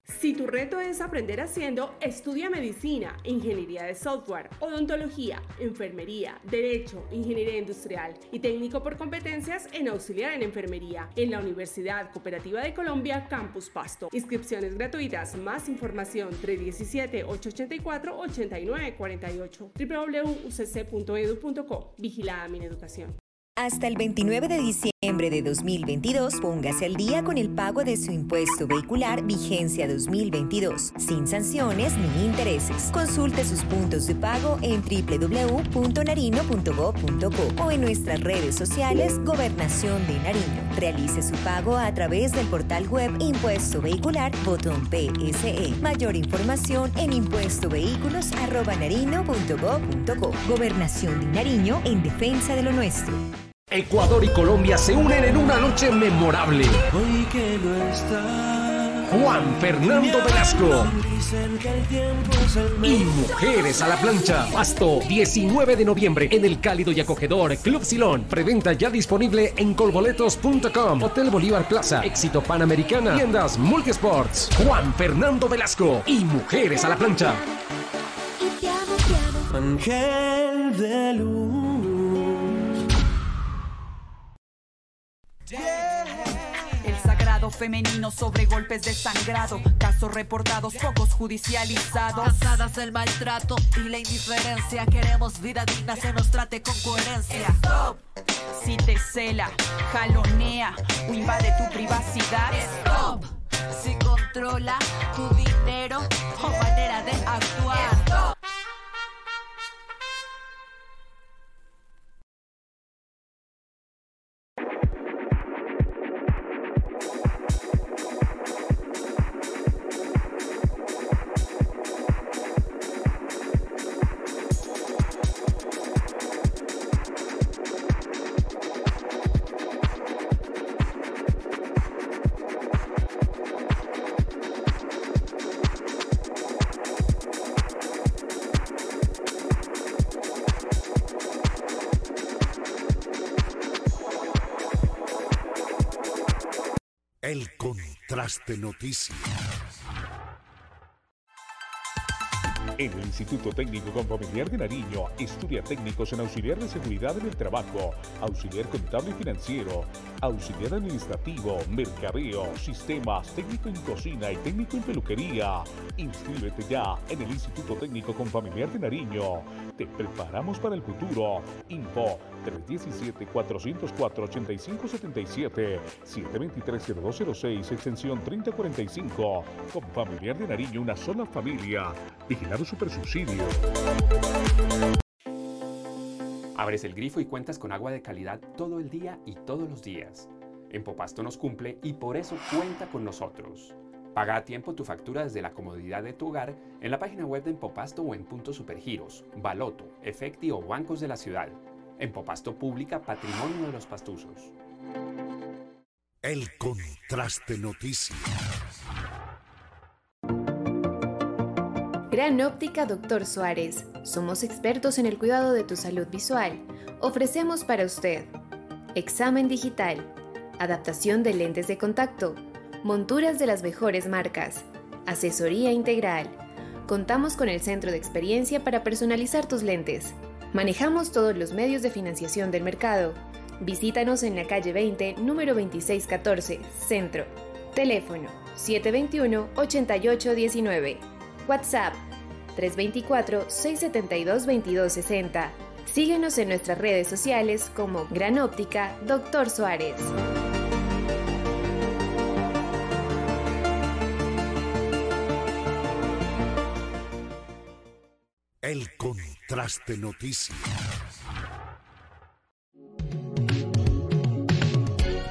Speaker 6: Si tu reto es aprender haciendo, estudia medicina, ingeniería de software, odontología, enfermería, derecho, ingeniería industrial y técnico por competencias en auxiliar en enfermería en la Universidad Cooperativa de Colombia Campus Pasto. Inscripciones gratuitas, más información 317-884-8948 www.ucc.edu.co. Vigilada mi educación.
Speaker 7: Hasta el 29 de diciembre de 2022, póngase al día con el pago de su impuesto vehicular vigencia 2022, sin sanciones ni intereses. Consulte sus puntos de pago en www.narino.gov.co o en nuestras redes sociales Gobernación de Nariño. Realice su pago a través del portal web Impuesto Vehicular, botón PSE. Mayor información en impuestovehículos.narino.gov.co. Gobernación de Nariño en defensa de lo nuestro.
Speaker 8: Ecuador y Colombia se unen en una noche memorable. Juan Fernando Velasco y Mujeres a la Plancha. Pasto, 19 de noviembre en el cálido y acogedor Club Silón. Preventa ya disponible en colboletos.com. Hotel Bolívar Plaza, Éxito Panamericana, tiendas Multisports. Juan Fernando Velasco y Mujeres a la Plancha.
Speaker 9: Ángel de luz.
Speaker 10: Femenino sobre golpes de sangrado, casos reportados, pocos judicializados.
Speaker 11: Cansadas del maltrato y la indiferencia, queremos vida digna, se nos trate con coherencia.
Speaker 10: Stop. Si te cela, jalonea o invade tu privacidad.
Speaker 11: Stop. Si controla tu dinero o manera de actuar.
Speaker 4: Contraste Noticias.
Speaker 12: En el Instituto Técnico Confamiliar de Nariño estudia técnicos en auxiliar de seguridad en el trabajo, auxiliar contable y financiero, auxiliar administrativo, mercadeo, sistemas, técnico en cocina y técnico en peluquería. Inscríbete ya en el Instituto Técnico Confamiliar de Nariño. Te preparamos para el futuro. Info 317-404-8577, 723-0206, extensión 3045. Confamiliar de Nariño, una sola familia. Vigilado Super Subsidio.
Speaker 13: Abres el grifo y cuentas con agua de calidad todo el día y todos los días. En Popasto nos cumple y por eso cuenta con nosotros. Paga a tiempo tu factura desde la comodidad de tu hogar en la página web de Popasto o en puntos supergiros, Baloto, Efecti o bancos de la ciudad. Empopasto Pública, Patrimonio de los Pastusos.
Speaker 4: El Contraste Noticias.
Speaker 14: Gran Óptica Doctor Suárez. Somos expertos en el cuidado de tu salud visual. Ofrecemos para usted examen digital, adaptación de lentes de contacto, monturas de las mejores marcas, asesoría integral. Contamos con el centro de experiencia para personalizar tus lentes. Manejamos todos los medios de financiación del mercado. Visítanos en la calle 20, número 2614, Centro. Teléfono 721-8819. WhatsApp 324-672-2260. Síguenos en nuestras redes sociales como Gran Óptica Doctor Suárez.
Speaker 4: El Contraste Noticias.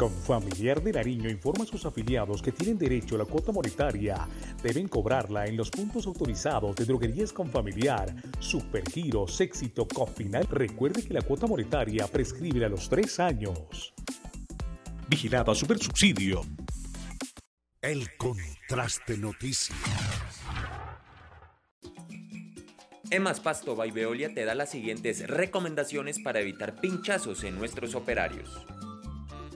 Speaker 12: Confamiliar de Nariño informa a sus afiliados que tienen derecho a la cuota monetaria. Deben cobrarla en los puntos autorizados de droguerías Confamiliar, Supergiros, Éxito, Cofinal. Recuerde que la cuota monetaria prescribe a los tres años. Vigilada Supersubsidio.
Speaker 4: El Contraste Noticias.
Speaker 15: Emas Pasto by Veolia te da las siguientes recomendaciones para evitar pinchazos en nuestros operarios.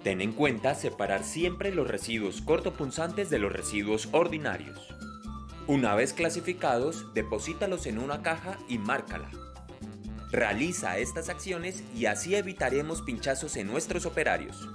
Speaker 15: Ten en cuenta separar siempre los residuos cortopunzantes de los residuos ordinarios. Una vez clasificados, deposítalos en una caja y márcala. Realiza estas acciones y así evitaremos pinchazos en nuestros operarios.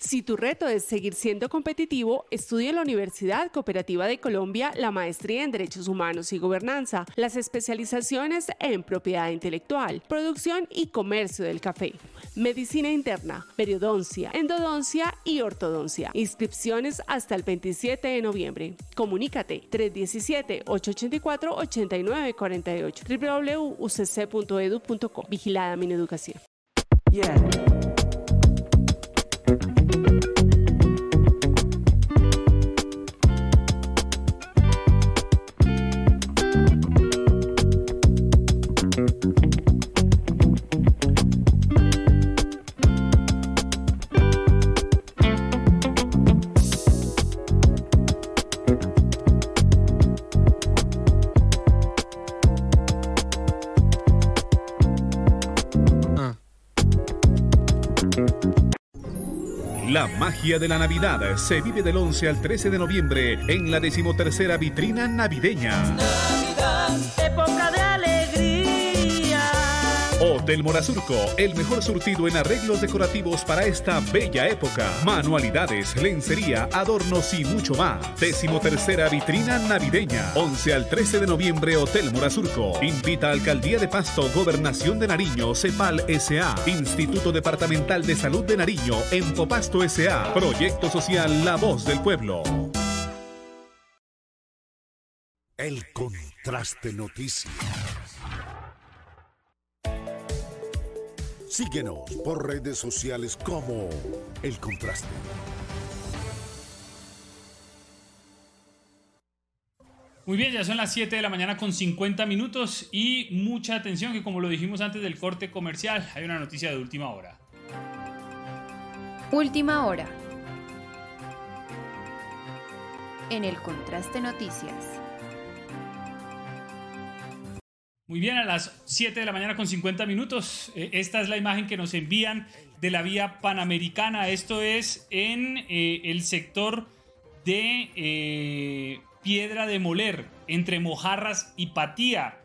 Speaker 6: Si tu reto es seguir siendo competitivo, estudia en la Universidad Cooperativa de Colombia la maestría en Derechos Humanos y Gobernanza, las especializaciones en propiedad intelectual, producción y comercio del café, medicina interna, periodoncia, endodoncia y ortodoncia. Inscripciones hasta el 27 de noviembre. Comunícate 317-884-8948 www.ucc.edu.co. Vigilada Mineducación.
Speaker 16: Magia de la Navidad se vive del 11 al 13 de noviembre en la decimotercera vitrina navideña.
Speaker 9: época de.
Speaker 16: Hotel Morazurco, el mejor surtido en arreglos decorativos para esta bella época. Manualidades, lencería, adornos y mucho más. Decimotercera vitrina navideña. 11 al 13 de noviembre, Hotel Morazurco. Invita a Alcaldía de Pasto, Gobernación de Nariño, CEPAL SA, Instituto Departamental de Salud de Nariño, Empopasto SA, Proyecto Social La Voz del Pueblo.
Speaker 4: El Contraste Noticias. Síguenos por redes sociales como El Contraste.
Speaker 1: Muy bien, ya son las 7 de la mañana con 50 minutos y mucha atención que como lo dijimos antes del corte comercial, hay una noticia de última hora.
Speaker 14: Última hora. en el Contraste Noticias.
Speaker 1: Muy bien, a las 7 de la mañana con 50 minutos. Eh, esta es la imagen que nos envían de la vía panamericana. Esto es en eh, el sector de eh, Piedra de Moler, entre Mojarras y Patía.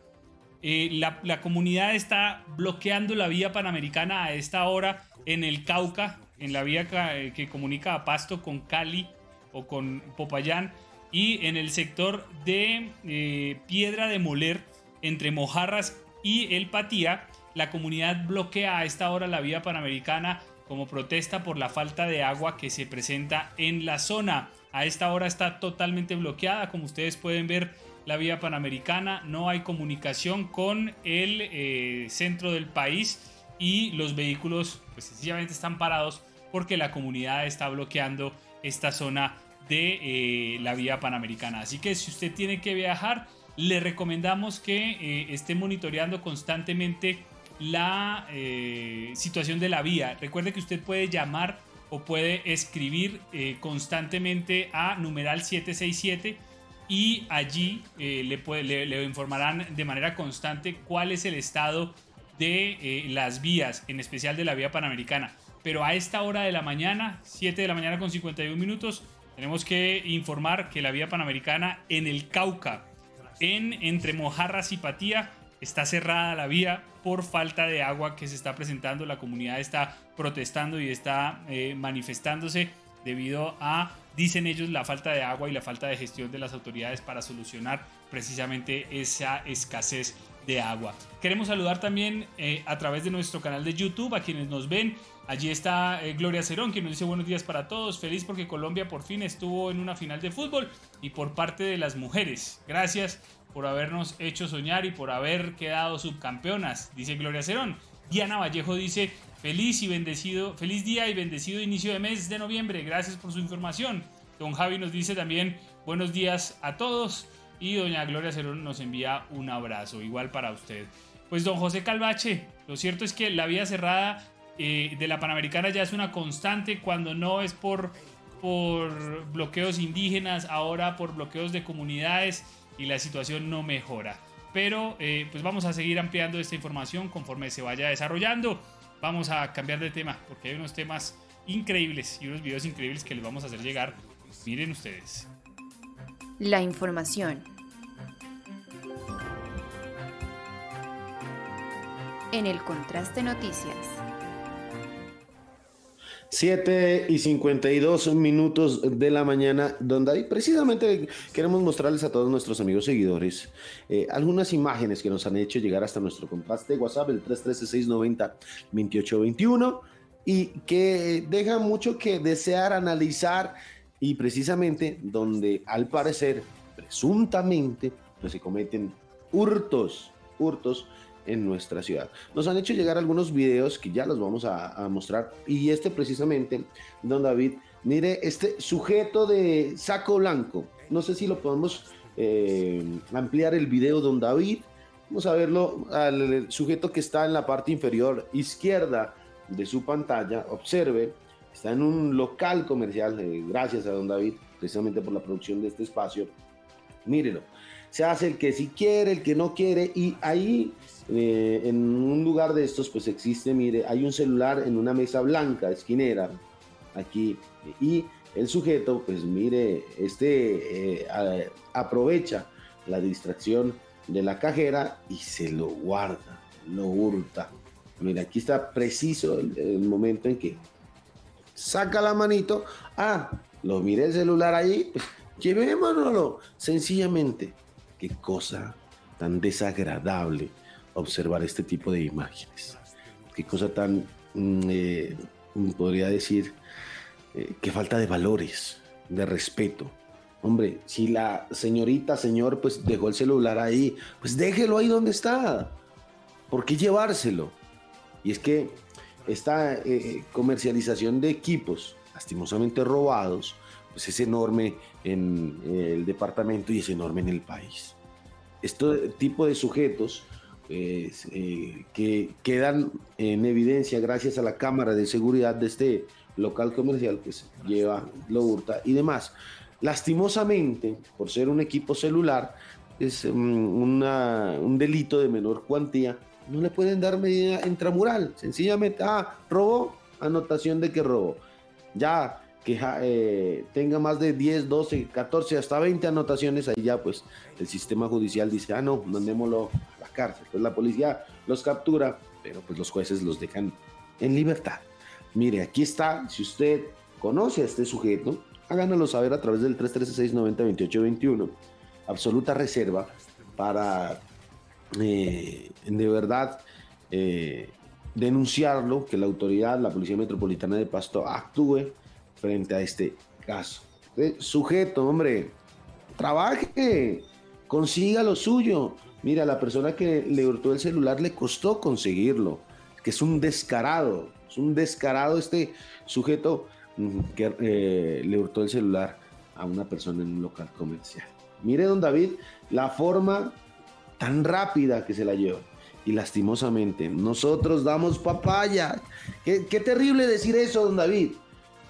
Speaker 1: La, la, comunidad está bloqueando la vía panamericana a esta hora en el Cauca, en la vía que comunica a Pasto con Cali o con Popayán, y en el sector de Piedra de Moler entre Mojarras y El Patía, la comunidad bloquea a esta hora la vía panamericana como protesta por la falta de agua que se presenta en la zona. A esta hora está totalmente bloqueada, como ustedes pueden ver la vía panamericana, no hay comunicación con el eh, centro del país y los vehículos pues sencillamente están parados porque la comunidad está bloqueando esta zona de eh, la vía panamericana. Así que si usted tiene que viajar, le recomendamos que eh, esté monitoreando constantemente la eh, situación de la vía. Recuerde que usted puede llamar o puede escribir eh, constantemente a numeral 767 y allí le, le, informarán de manera constante cuál es el estado de las vías, en especial de la vía panamericana. Pero a esta hora de la mañana, 7 de la mañana con 51 minutos, tenemos que informar que la vía panamericana en el Cauca, en entre Mojarras y Patía está cerrada la vía por falta de agua que se está presentando. La comunidad está protestando y está eh, manifestándose debido a, dicen ellos, la falta de agua y la falta de gestión de las autoridades para solucionar precisamente esa escasez de agua. Queremos saludar también eh, a través de nuestro canal de YouTube a quienes nos ven. Allí está eh, Gloria Cerón, quien nos dice buenos días para todos. Feliz porque Colombia por fin estuvo en una final de fútbol y por parte de las mujeres. Gracias por habernos hecho soñar y por haber quedado subcampeonas, dice Gloria Cerón. Diana Vallejo dice feliz y bendecido, feliz día y bendecido inicio de mes de noviembre. Gracias por su información. Don Javi nos dice también buenos días a todos. Y doña Gloria Cerón nos envía un abrazo, igual para usted. Pues don José Calvache, lo cierto es que la vía cerrada eh, de la Panamericana ya es una constante cuando no es por, por bloqueos indígenas, ahora por bloqueos de comunidades y la situación no mejora. Pero eh, pues vamos a seguir ampliando esta información conforme se vaya desarrollando. Vamos a cambiar de tema porque hay unos temas increíbles y unos videos increíbles que les vamos a hacer llegar. Miren ustedes.
Speaker 14: La información. En el Contraste Noticias.
Speaker 2: 7 y 52 minutos de la mañana, donde ahí precisamente queremos mostrarles a todos nuestros amigos seguidores eh, algunas imágenes que nos han hecho llegar hasta nuestro contraste WhatsApp, el 313-690-2821, y que deja mucho que desear analizar y precisamente donde al parecer, presuntamente, pues se cometen hurtos, hurtos en nuestra ciudad. Nos han hecho llegar algunos videos que ya los vamos a, mostrar. Y este precisamente, don David, mire este sujeto de saco blanco, no sé si lo podemos eh, ampliar el video, don David, vamos a verlo al sujeto que está en la parte inferior izquierda de su pantalla, observe, está en un local comercial, eh, gracias a don David, precisamente por la producción de este espacio, mírelo, se hace el que si quiere, el que no quiere, y ahí eh, en un lugar de estos, pues existe, mire, hay un celular en una mesa blanca, esquinera, aquí, y el sujeto, pues mire, este eh, aprovecha la distracción de la cajera y se lo guarda, lo hurta. Mira, aquí está preciso el, momento en que saca la manito, ah, lo mire el celular ahí, pues llevémonoslo, sencillamente. Qué cosa tan desagradable observar este tipo de imágenes. Qué cosa tan, mm, eh, podría decir, eh, qué falta de valores, de respeto. Hombre, si la señorita, señor, pues dejó el celular ahí, pues déjelo ahí donde está. ¿Por qué llevárselo? Y es que esta eh, comercialización de equipos, lastimosamente robados, pues es enorme en el departamento y es enorme en el país. Este tipo de sujetos pues, eh, que quedan en evidencia gracias a la cámara de seguridad de este local comercial, que pues, lleva, lo hurta y demás. lastimosamente, por ser un equipo celular, es mm, un delito de menor cuantía, no le pueden dar medida intramural. Sencillamente, ah, robó, anotación de que robó. Ya que eh, tenga más de 10, 12, 14, hasta 20 anotaciones, ahí ya pues el sistema judicial dice, ah, no, mandémoslo a la cárcel. Pues la policía los captura, pero pues los jueces los dejan en libertad. Mire, aquí está, si usted conoce a este sujeto, háganoslo saber a través del 313-690-2821. Absoluta reserva para eh, de verdad eh, denunciarlo, que la autoridad, la Policía Metropolitana de Pasto, actúe frente a este caso. Sujeto, hombre, trabaje, consiga lo suyo. Mira, la persona que le hurtó el celular le costó conseguirlo, que es un descarado, es un descarado este sujeto mm, que eh, le hurtó el celular a una persona en un local comercial. Mire, don David, la forma tan rápida que se la lleva. Y lastimosamente, nosotros damos papaya. Qué terrible decir eso, don David.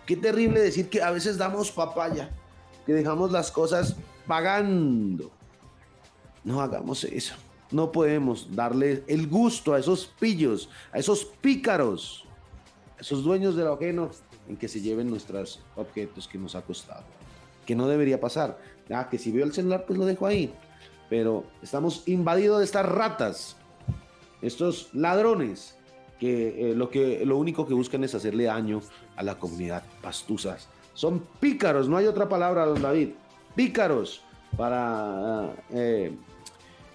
Speaker 2: Qué terrible decir que a veces damos papaya, que dejamos las cosas pagando. No hagamos eso. No podemos darle el gusto a esos pillos, a esos pícaros, a esos dueños del ajeno en que se lleven nuestros objetos que nos ha costado. Que no debería pasar. Ah, que si veo el celular, pues lo dejo ahí. Pero estamos invadidos de estas ratas, estos ladrones, que, eh, lo que lo único que buscan es hacerle daño a la comunidad pastuzas. Son pícaros, no hay otra palabra, don David. Pícaros para eh,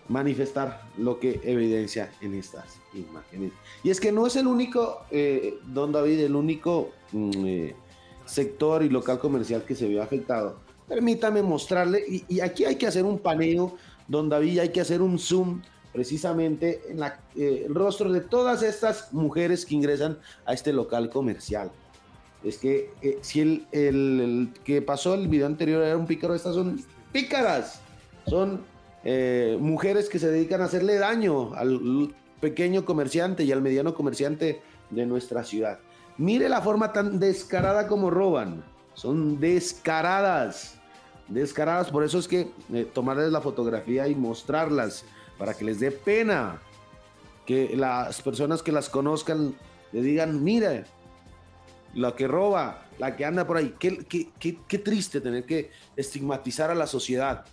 Speaker 2: manifestar lo que evidencia en estas imágenes. Y es que no es el único, eh, don David, el único mm, eh, sector y local comercial que se vio afectado. Permítame mostrarle, y, aquí hay que hacer un paneo, don David, hay que hacer un zoom precisamente en la- el rostro de todas estas mujeres que ingresan a este local comercial. Es que eh, si el, que pasó el video anterior era un pícaro, estas son pícaras. Son eh, mujeres que se dedican a hacerle daño al pequeño comerciante y al mediano comerciante de nuestra ciudad. Mire la forma tan descarada como roban. Son descaradas. Descaradas. Por eso es que eh, tomarles la fotografía y mostrarlas para que les dé pena. Que las personas que las conozcan le digan, mira, la que roba, la que anda por ahí. Qué, qué- qué- qué triste tener que estigmatizar a la sociedad.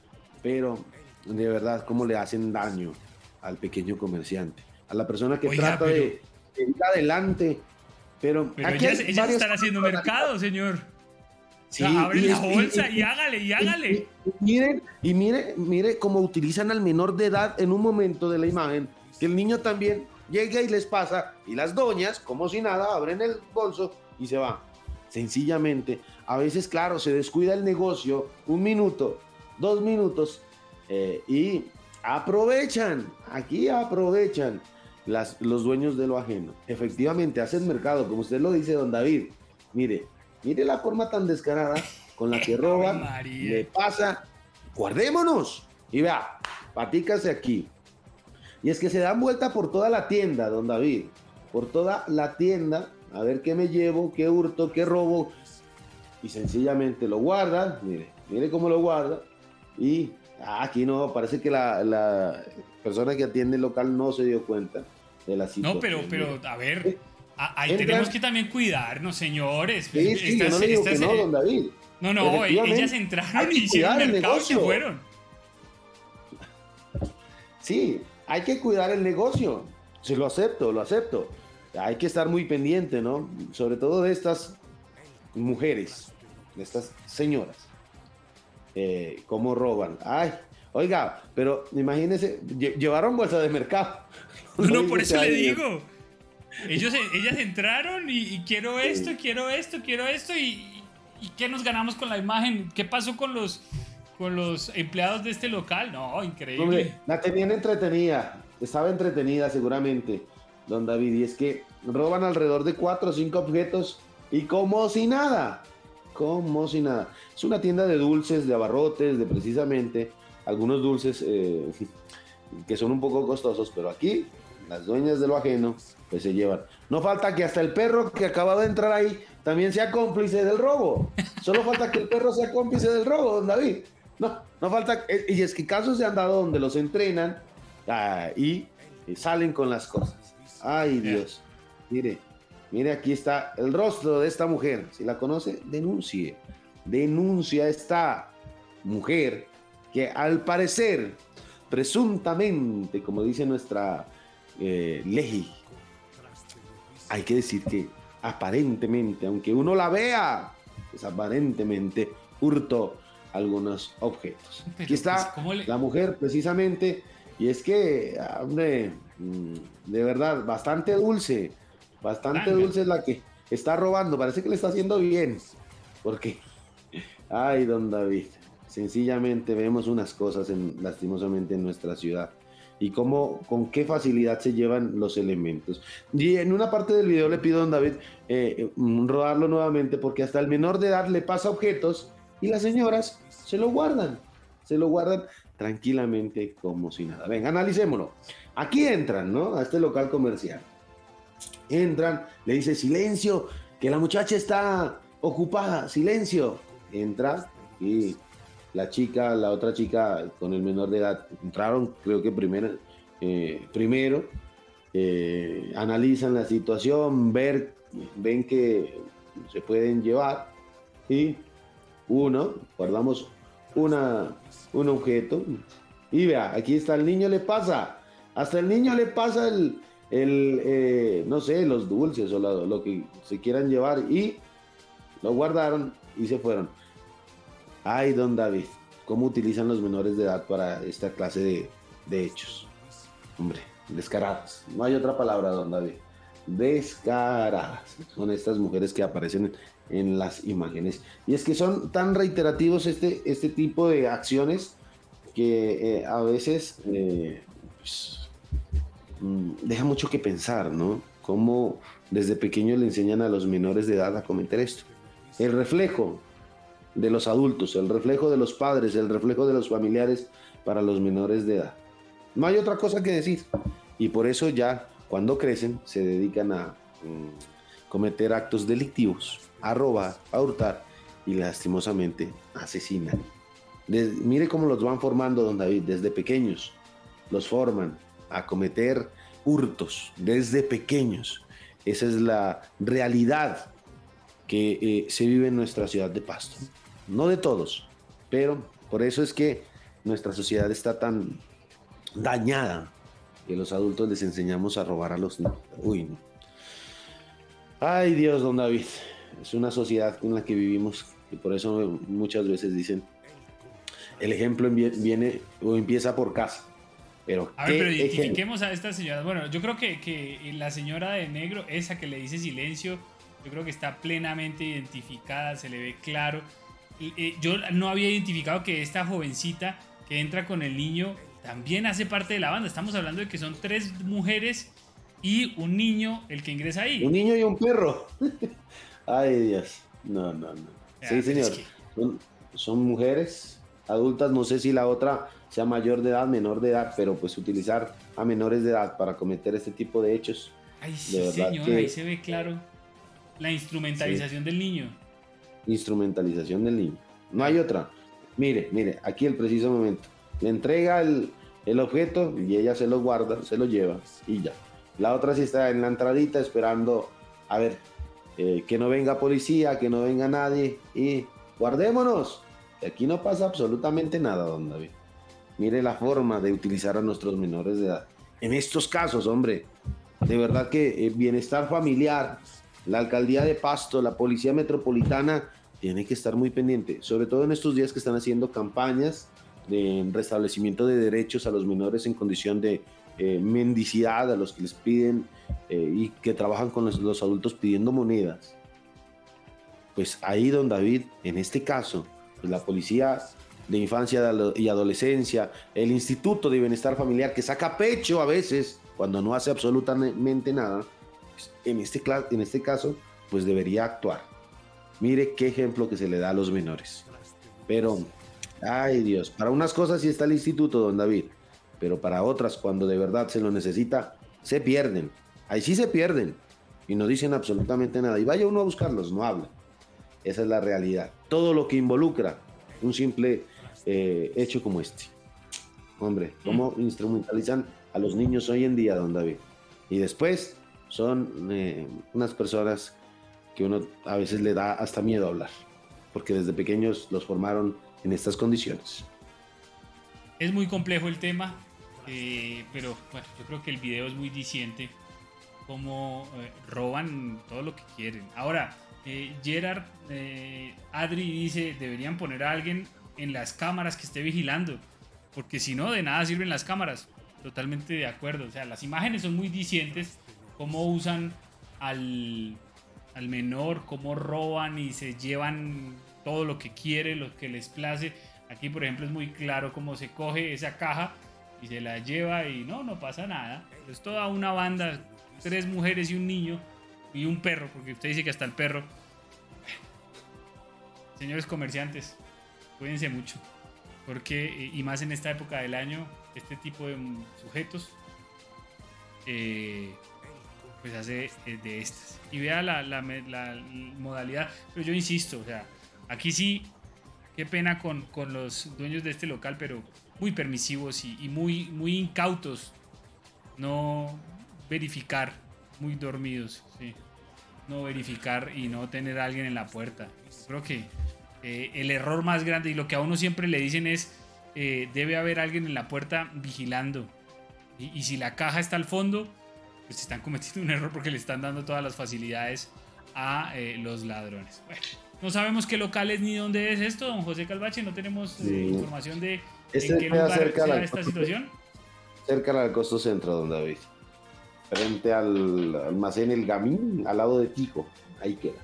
Speaker 2: Pero de verdad, cómo le hacen daño al pequeño comerciante, a la persona que
Speaker 1: Oiga,
Speaker 2: trata
Speaker 1: pero-
Speaker 2: de, de ir adelante. Pero,
Speaker 1: Pero
Speaker 2: aquí
Speaker 1: ellas, ellas están haciendo mercado, señor.
Speaker 2: Sí,
Speaker 1: o sea, abre
Speaker 2: y
Speaker 1: la bolsa y,
Speaker 2: y-
Speaker 1: hágale, y hágale.
Speaker 2: y miren, y mire, mire cómo utilizan al menor de edad en un momento de la imagen, que el niño también llega y les pasa, y las doñas, como si nada, abren el bolso y se van. Sencillamente, a veces, claro, se descuida el negocio, un minuto, dos minutos, eh, y aprovechan, aquí aprovechan las, los dueños de lo ajeno. Efectivamente, hacen mercado, como usted lo dice, don David. Mire, mire la forma tan descarada con la que roban, le pasa, guardémonos. Y vea, patícase aquí. Y es que se dan vuelta por toda la tienda, don David. Por toda la tienda, a ver qué me llevo, qué hurto, qué robo. Y sencillamente lo guardan, mire, mire cómo lo guarda. Y ah, aquí no, parece que la, la persona que atiende el local no se dio cuenta de la situación.
Speaker 1: No, pero, pero, a ver, a- ahí
Speaker 2: Entran-
Speaker 1: tenemos que también cuidarnos, señores.
Speaker 2: Sí, sí, yo no le digo que no, don David.
Speaker 1: No, no,
Speaker 2: Efectivamente,
Speaker 1: ellas entraron y hicieron
Speaker 2: el
Speaker 1: mercado y se fueron.
Speaker 2: Sí, hay que cuidar el negocio. Sí, lo acepto, lo acepto. Hay que estar muy pendiente, ¿no? Sobre todo de estas mujeres, de estas señoras. Eh, cómo roban. Ay, oiga, pero imagínense, lle- llevaron bolsa de mercado.
Speaker 1: No, no, por eso le digo. Ellos, ellas entraron y, y quiero esto, quiero esto, quiero esto y, y ¿qué nos ganamos con la imagen? ¿Qué pasó con los, con los empleados de este local? No, increíble.
Speaker 2: Hombre, la tenían entretenida, estaba entretenida seguramente, don David, y es que roban alrededor de cuatro o cinco objetos y como si nada, como si nada. Es una tienda de dulces, de abarrotes, de precisamente algunos dulces eh, que son un poco costosos, pero aquí las dueñas de lo ajeno pues se llevan. No falta que hasta el perro que acaba de entrar ahí también sea cómplice del robo. Solo falta que el perro sea cómplice del robo, don David. No, no falta. eh, Y es que casos se han dado donde los entrenan ah, y, y salen con las cosas. Ay, Dios. Mire, mire, aquí está el rostro de esta mujer. Si la conoce, denuncie. Denuncia a esta mujer que al parecer, presuntamente, como dice nuestra eh, ley, hay que decir que aparentemente, aunque uno la vea, pues aparentemente hurtó algunos objetos.
Speaker 1: Pero,
Speaker 2: Aquí está
Speaker 1: pues, ¿cómo le-
Speaker 2: la mujer precisamente, y es que, hombre, de verdad, bastante dulce, bastante dulce es la que está robando, parece que le está haciendo bien, porque, ay, don David, sencillamente vemos unas cosas en, lastimosamente en nuestra ciudad y cómo, con qué facilidad se llevan los elementos. Y en una parte del video le pido a don David eh, mm, rodarlo nuevamente porque hasta el menor de edad le pasa objetos y las señoras se lo guardan, se lo guardan tranquilamente como si nada. Venga, analicémoslo. Aquí entran, ¿no? A este local comercial. Entran, le dice silencio, que la muchacha está ocupada, silencio. Entra y la chica, la otra chica con el menor de edad entraron, creo que primero, eh, primero eh, analizan la situación, ver, ven que se pueden llevar y uno, guardamos una, un objeto y vea, aquí está el niño le pasa, hasta el niño le pasa el, el eh, no sé, los dulces o lo, lo que se quieran llevar y lo guardaron y se fueron. Ay, don David, ¿cómo utilizan los menores de edad para esta clase de, de hechos? Hombre, descaradas. No hay otra palabra, don David. Descaradas. Son estas mujeres que aparecen en las imágenes. Y es que son tan reiterativos este, este tipo de acciones que eh, a veces eh, pues, mm, deja mucho que pensar, ¿no? Cómo desde pequeños le enseñan a los menores de edad a cometer esto. El reflejo de los adultos, el reflejo de los padres, el reflejo de los familiares para los menores de edad. No hay otra cosa que decir. Y por eso ya cuando crecen se dedican a mm, cometer actos delictivos, a robar, a hurtar y lastimosamente asesinan. Mire cómo los van formando, don David, desde pequeños. Los forman a cometer hurtos desde pequeños. Esa es la realidad que eh, se vive en nuestra ciudad de Pasto. No de todos, pero por eso es que nuestra sociedad está tan dañada que los adultos les enseñamos a robar a los niños. Uy, no. Ay Dios, don David, es una sociedad en la que vivimos y por eso muchas veces dicen, el ejemplo viene o empieza por casa. Pero,
Speaker 1: A ver,
Speaker 2: ¿qué
Speaker 1: pero identifiquemos a esta señora. Bueno, yo creo que, que la señora de negro, esa que le dice silencio, yo creo que está plenamente identificada, se le ve claro. Y, eh, yo no había identificado que esta jovencita que entra con el niño también hace parte de la banda. Estamos hablando de que son tres mujeres y un niño el que ingresa ahí.
Speaker 2: Un niño y un perro. Ay, Dios. No, no, no.
Speaker 1: Ya,
Speaker 2: Sí,
Speaker 1: pero
Speaker 2: señor.
Speaker 1: es que-
Speaker 2: Son, son mujeres adultas. No sé si la otra sea mayor de edad, menor de edad, pero pues utilizar a menores de edad para cometer este tipo de hechos.
Speaker 1: Ay,
Speaker 2: de
Speaker 1: sí,
Speaker 2: verdad
Speaker 1: señor,
Speaker 2: que
Speaker 1: ahí se ve claro la instrumentalización del niño.
Speaker 2: instrumentalización del niño. No hay otra. Mire, mire, aquí el preciso momento. Le entrega el, el objeto y ella se lo guarda, se lo lleva y ya. La otra sí está en la entradita esperando a ver eh, que no venga policía, que no venga nadie y guardémonos. Aquí no pasa absolutamente nada, don David. Mire la forma de utilizar a nuestros menores de edad. En estos casos, hombre, de verdad que eh, bienestar familiar, la alcaldía de Pasto, la policía metropolitana, tiene que estar muy pendiente, sobre todo en estos días que están haciendo campañas de restablecimiento de derechos a los menores en condición de eh, mendicidad, a los que les piden eh, y que trabajan con los, adultos pidiendo monedas. Pues ahí, don David, en este caso, pues la policía de infancia y adolescencia, el Instituto de Bienestar Familiar, que saca pecho a veces cuando no hace absolutamente nada, pues, en este, en este caso, pues debería actuar. Mire qué ejemplo que se le da a los menores. Pero, ay Dios, para unas cosas sí está el instituto, don David, pero para otras, cuando de verdad se lo necesita, se pierden. Ahí sí se pierden. y no dicen absolutamente nada. Y vaya uno a buscarlos, no hablan. Esa es la realidad. Todo lo que involucra un simple eh, hecho como este. Hombre, cómo instrumentalizan a los niños hoy en día, don David. Y después son eh, unas personas que uno a veces le da hasta miedo hablar, porque desde pequeños los formaron en estas condiciones.
Speaker 1: Es muy complejo el tema, eh, pero bueno, yo creo que el video es muy diciente, cómo eh, roban todo lo que quieren. Ahora, Gerard Adri dice, deberían poner a alguien en las cámaras que esté vigilando, porque si no, de nada sirven las cámaras. Totalmente de acuerdo, o sea, las imágenes son muy dicientes, cómo usan al, al menor, cómo roban y se llevan todo lo que quiere, lo que les place. Aquí, por ejemplo, es muy claro cómo se coge esa caja y se la lleva y no, no pasa nada. Es toda una banda, tres mujeres y un niño y un perro, porque usted dice que hasta el perro. Señores comerciantes, cuídense mucho, porque, y más en esta época del año, este tipo de sujetos eh, pues hace eh, de estas. Y vea la, la, modalidad. Pero yo insisto, o sea, aquí sí, qué pena con, con los dueños de este local, pero muy permisivos y, muy, muy incautos. No verificar, muy dormidos. No verificar y no tener a alguien en la puerta. Creo que eh, el error más grande y lo que a uno siempre le dicen es, eh, debe haber alguien en la puerta vigilando. Y, y si la caja está al fondo, pues están cometiendo un error porque le están dando todas las facilidades a eh, los ladrones. Bueno, no sabemos qué locales ni dónde es esto, don José Calvache, no tenemos eh, información de
Speaker 2: este
Speaker 1: en qué lugar
Speaker 2: cerca
Speaker 1: esta situación.
Speaker 2: Cerca al costo centro, don David. Frente al almacén El Gamín, al lado de Tico. Ahí queda.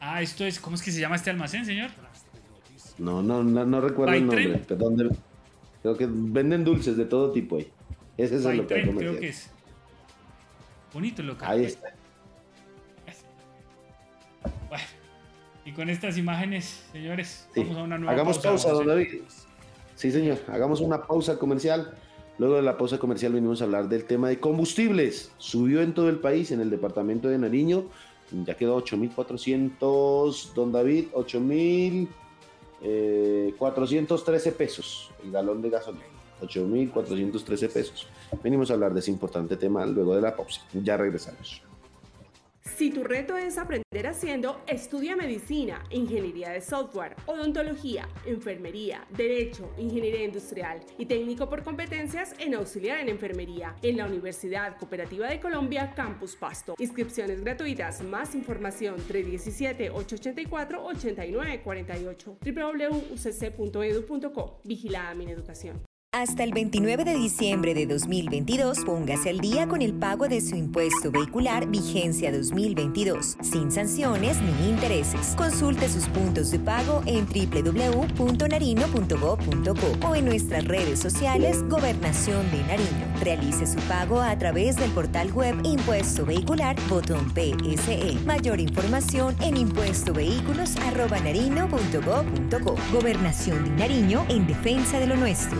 Speaker 1: Ah, esto es, ¿cómo es que se llama este almacén, señor?
Speaker 2: No, no, no, recuerdo el nombre. Perdón, creo que venden dulces de todo tipo ahí. Ese es el local comercial. Creo que es.
Speaker 1: Bonito el local.
Speaker 2: Ahí está.
Speaker 1: Y con estas imágenes, señores, vamos a una nueva
Speaker 2: Hagamos pausa, don David. Sí, señor. Hagamos una pausa comercial. Luego de la pausa comercial venimos a hablar del tema de combustibles. Subió en todo el país, en el departamento de Nariño. Ya quedó 8.400, don David, 8.413 eh, pesos el galón de gasolina. 8.413 pesos. Venimos a hablar de ese importante tema luego de la pausa. Ya regresamos.
Speaker 6: Si tu reto es aprender haciendo, estudia medicina, ingeniería de software, odontología, enfermería, derecho, ingeniería industrial y técnico por competencias en auxiliar en enfermería en la Universidad Cooperativa de Colombia Campus Pasto. Inscripciones gratuitas, más información 317-884-8948 www.ucc.edu.co. Vigilada mi educación.
Speaker 7: Hasta el 29 de diciembre de 2022, póngase al día con el pago de su impuesto vehicular vigencia 2022, sin sanciones ni intereses. Consulte sus puntos de pago en www.narino.gov.co o en nuestras redes sociales Gobernación de Nariño. Realice su pago a través del portal web Impuesto Vehicular, botón PSE. Mayor información en impuestovehículos.narino.gov.co. Gobernación de Nariño en defensa de lo nuestro.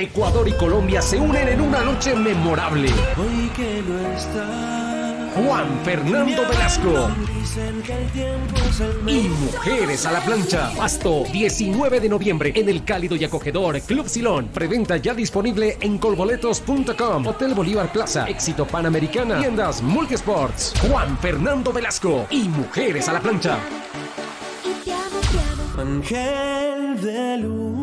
Speaker 8: Ecuador y Colombia se unen en una noche memorable.
Speaker 9: Hoy que no está.
Speaker 8: Juan Fernando Velasco. Y Mujeres a la Plancha. Pasto, 19 de noviembre en el cálido y acogedor Club Silón. Preventa ya disponible en colboletos.com. Hotel Bolívar Plaza. Éxito Panamericana. Tiendas Multisports. Juan Fernando Velasco y Mujeres a la Plancha.
Speaker 9: Ángel de luz.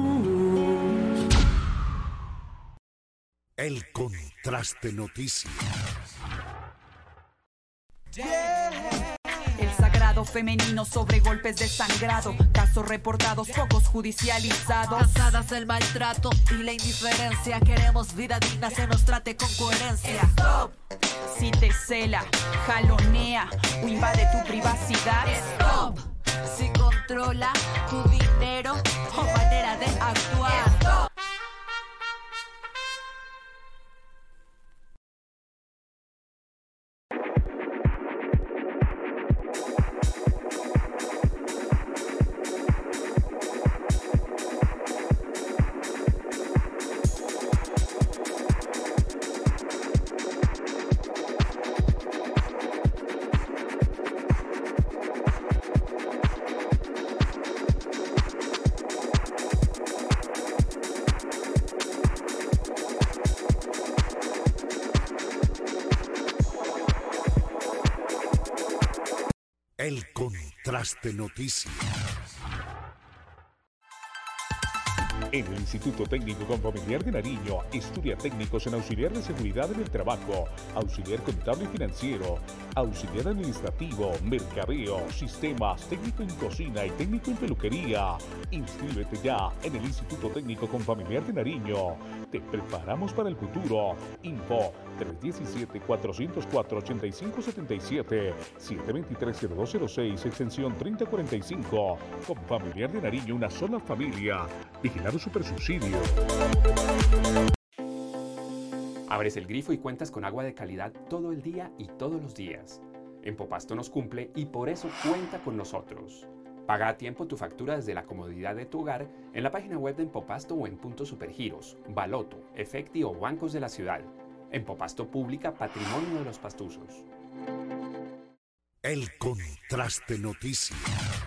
Speaker 4: El contraste noticias.
Speaker 10: El sagrado femenino sobre golpes de sangrado, casos reportados, pocos judicializados.
Speaker 11: Cansadas del maltrato y la indiferencia, queremos vida digna, se nos trate con coherencia. Stop.
Speaker 10: Si te cela, jalonea o invade tu privacidad.
Speaker 11: Stop. Si controla tu dinero
Speaker 12: En el Instituto Técnico Confamiliar de Nariño, estudia técnicos en auxiliar de seguridad en el trabajo, auxiliar contable y financiero, auxiliar administrativo, mercadeo, sistemas, técnico en cocina y técnico en peluquería. Inscríbete ya en el Instituto Técnico Confamiliar de Nariño. Te preparamos para el futuro. Info 317-404-8577, 723-0206, extensión 3045. Confamiliar de Nariño, una sola familia. Vigilado Super Subsidio.
Speaker 13: Abres el grifo y cuentas con agua de calidad todo el día y todos los días. En Popasto nos cumple y por eso cuenta con nosotros. Paga a tiempo tu factura desde la comodidad de tu hogar en la página web de Empopasto o en puntos supergiros, Baloto, Efecti o bancos de la ciudad. Empopasto Pública Patrimonio de los Pastuzos.
Speaker 4: El Contraste Noticias.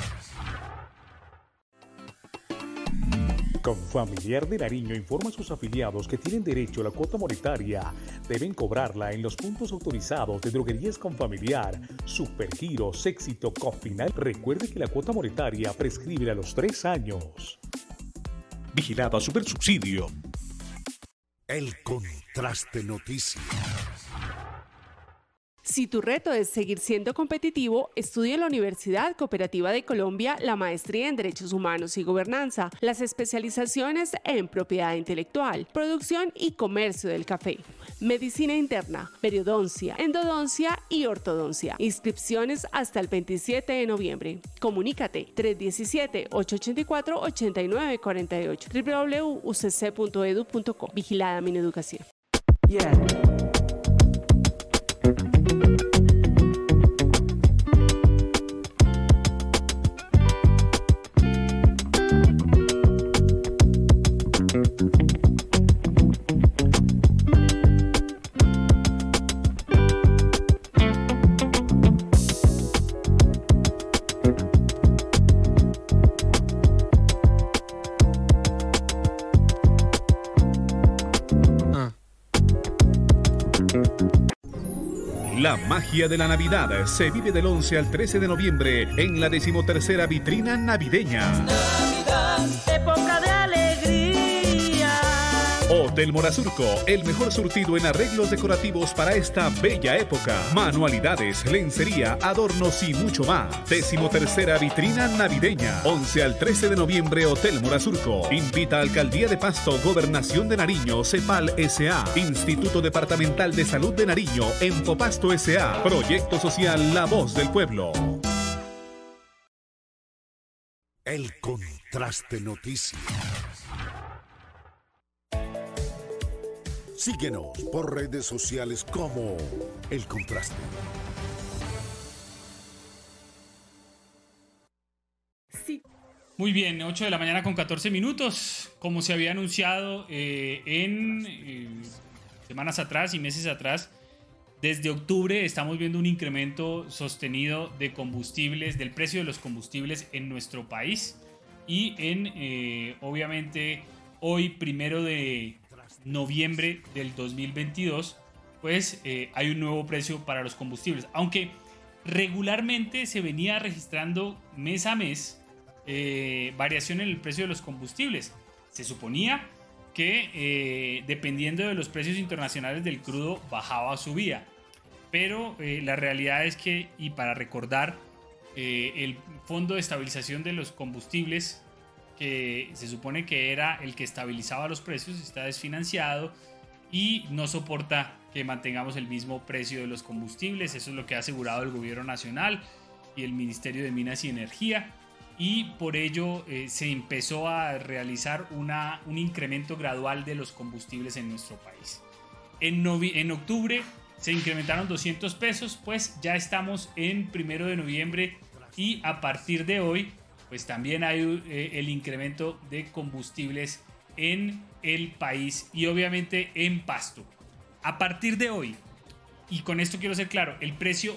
Speaker 12: Confamiliar de Nariño informa a sus afiliados que tienen derecho a la cuota monetaria. Deben cobrarla en los puntos autorizados de droguerías Confamiliar, Supergiros, Éxito, Cofinal. Recuerde que la cuota monetaria prescribe a los tres años. Vigilada Supersubsidio.
Speaker 4: El Contraste Noticias.
Speaker 6: Si tu reto es seguir siendo competitivo, estudia en la Universidad Cooperativa de Colombia la maestría en Derechos Humanos y Gobernanza, las especializaciones en propiedad intelectual, producción y comercio del café, medicina interna, periodoncia, endodoncia y ortodoncia. Inscripciones hasta el 27 de noviembre. Comunícate 317-884-8948 www.ucc.edu.co. Vigilada Mineducación.
Speaker 16: La magia de la Navidad se vive del 11 al 13 de noviembre en la decimotercera vitrina navideña.
Speaker 9: época de alegría.
Speaker 16: Hotel Morazurco, el mejor surtido en arreglos decorativos para esta bella época. Manualidades, lencería, adornos y mucho más. Decimotercera vitrina navideña. 11 al 13 de noviembre, Hotel Morazurco. Invita a Alcaldía de Pasto, Gobernación de Nariño, CEPAL SA, Instituto Departamental de Salud de Nariño, Empopasto SA, Proyecto Social La Voz del Pueblo.
Speaker 4: El Contraste Noticias. Síguenos por redes sociales como El Contraste.
Speaker 1: Muy bien, 8 de la mañana con 14 minutos. Como se había anunciado eh, en eh, semanas atrás y meses atrás, desde octubre estamos viendo un incremento sostenido de combustibles, del precio de los combustibles en nuestro país. Y en, eh, obviamente, hoy, primero de noviembre del 2022, pues eh, hay un nuevo precio para los combustibles. Aunque regularmente se venía registrando mes a mes eh, variación en el precio de los combustibles. Se suponía que eh, dependiendo de los precios internacionales del crudo bajaba o subía. Pero la realidad es que, y para recordar, el Fondo de Estabilización de los Combustibles, que se supone que era el que estabilizaba los precios, está desfinanciado y no soporta que mantengamos el mismo precio de los combustibles. Eso es lo que ha asegurado el gobierno nacional y el Ministerio de Minas y Energía. Y por ello eh, se empezó a realizar una, un incremento gradual de los combustibles en nuestro país. En, en octubre se incrementaron 200 pesos, pues ya estamos en primero de noviembre y a partir de hoy, pues también hay eh, el incremento de combustibles en el país y obviamente en Pasto. A partir de hoy, y con esto quiero ser claro, el precio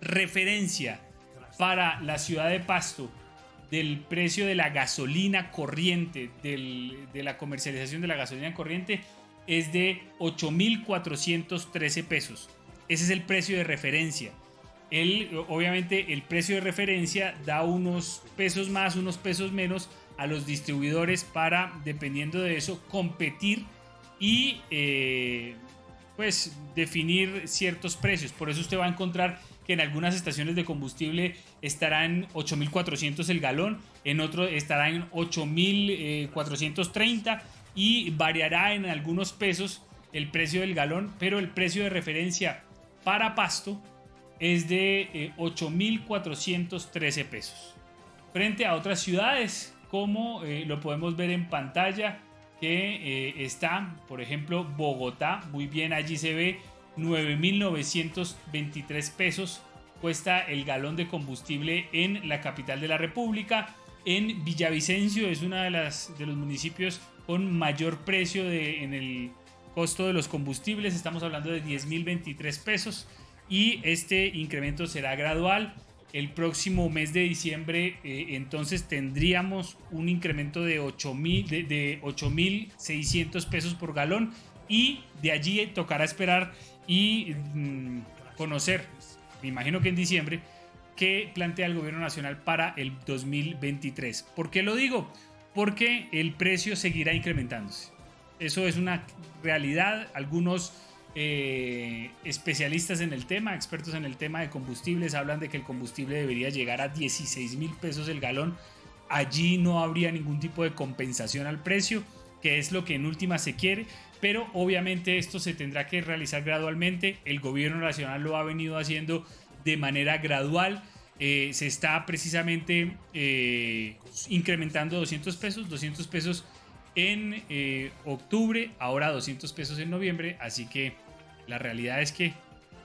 Speaker 1: referencia para la ciudad de Pasto del precio de la gasolina corriente, de la comercialización de la gasolina corriente, es de 8.413 pesos. Ese es el precio de referencia. El, obviamente el precio de referencia da unos pesos más, unos pesos menos a los distribuidores para, dependiendo de eso, competir y eh, pues definir ciertos precios. Por eso usted va a encontrar que en algunas estaciones de combustible estará en 8.400 el galón, en otro estará en 8.430 y variará en algunos pesos el precio del galón, pero el precio de referencia para pasto es de 8.413 eh, pesos. Frente a otras ciudades, como eh, lo podemos ver en pantalla, que eh, está, por ejemplo, Bogotá, muy bien, allí se ve 9.923 pesos cuesta el galón de combustible en la capital de la República. En Villavicencio es uno de, las, de los municipios con mayor precio de, en el costo de los combustibles. Estamos hablando de 10.023 pesos y este incremento será gradual. El próximo mes de diciembre eh, entonces tendríamos un incremento de 8.600 de, de pesos por galón y de allí tocará esperar y mm, conocer, me imagino que en diciembre, qué plantea el gobierno nacional para el 2023. ¿Por qué lo digo? porque el precio seguirá incrementándose. Eso es una realidad. Algunos eh, especialistas en el tema, expertos en el tema de combustibles, hablan de que el combustible debería llegar a 16 mil pesos el galón. Allí no habría ningún tipo de compensación al precio, que es lo que en última se quiere, pero obviamente esto se tendrá que realizar gradualmente. El gobierno nacional lo ha venido haciendo de manera gradual eh, se está precisamente eh, incrementando 200 pesos, 200 pesos en eh, octubre, ahora 200 pesos en noviembre, así que la realidad es que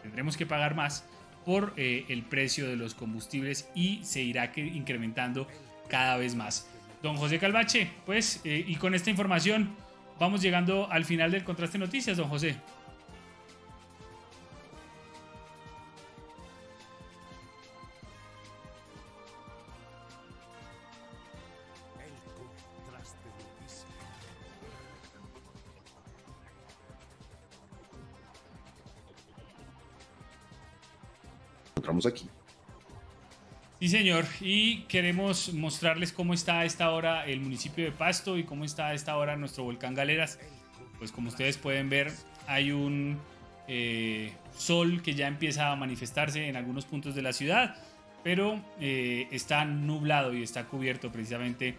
Speaker 1: tendremos que pagar más por el precio de los combustibles y se irá incrementando cada vez más. Don José Calvache, pues, y con esta información vamos llegando al final del contraste noticias, don José.
Speaker 2: Aquí.
Speaker 1: Sí, señor. Y queremos mostrarles cómo está a esta hora el municipio de Pasto y cómo está a esta hora nuestro volcán Galeras. Pues como ustedes pueden ver, hay un eh, sol que ya empieza a manifestarse en algunos puntos de la ciudad, pero eh, está nublado y está cubierto precisamente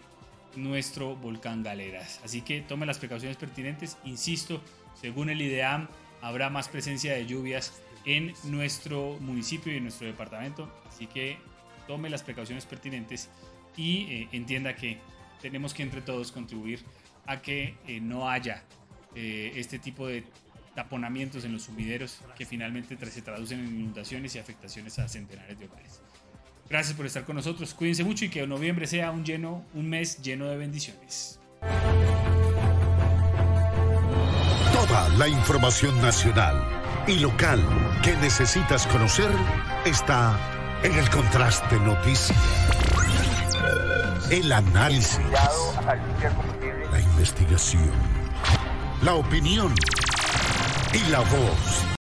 Speaker 1: nuestro volcán Galeras. Así que tome las precauciones pertinentes. Insisto, según el IDEAM, habrá más presencia de lluvias en nuestro municipio y en nuestro departamento. Así que tome las precauciones pertinentes y eh, entienda que tenemos que entre todos contribuir a que eh, no haya eh, este tipo de taponamientos en los sumideros que finalmente se traducen en inundaciones y afectaciones a centenares de hogares. Gracias por estar con nosotros. Cuídense mucho y que noviembre sea un lleno, un mes lleno de bendiciones.
Speaker 4: Toda la información nacional y local que necesitas conocer está en el Contraste Noticias. El análisis, la investigación, la opinión y la voz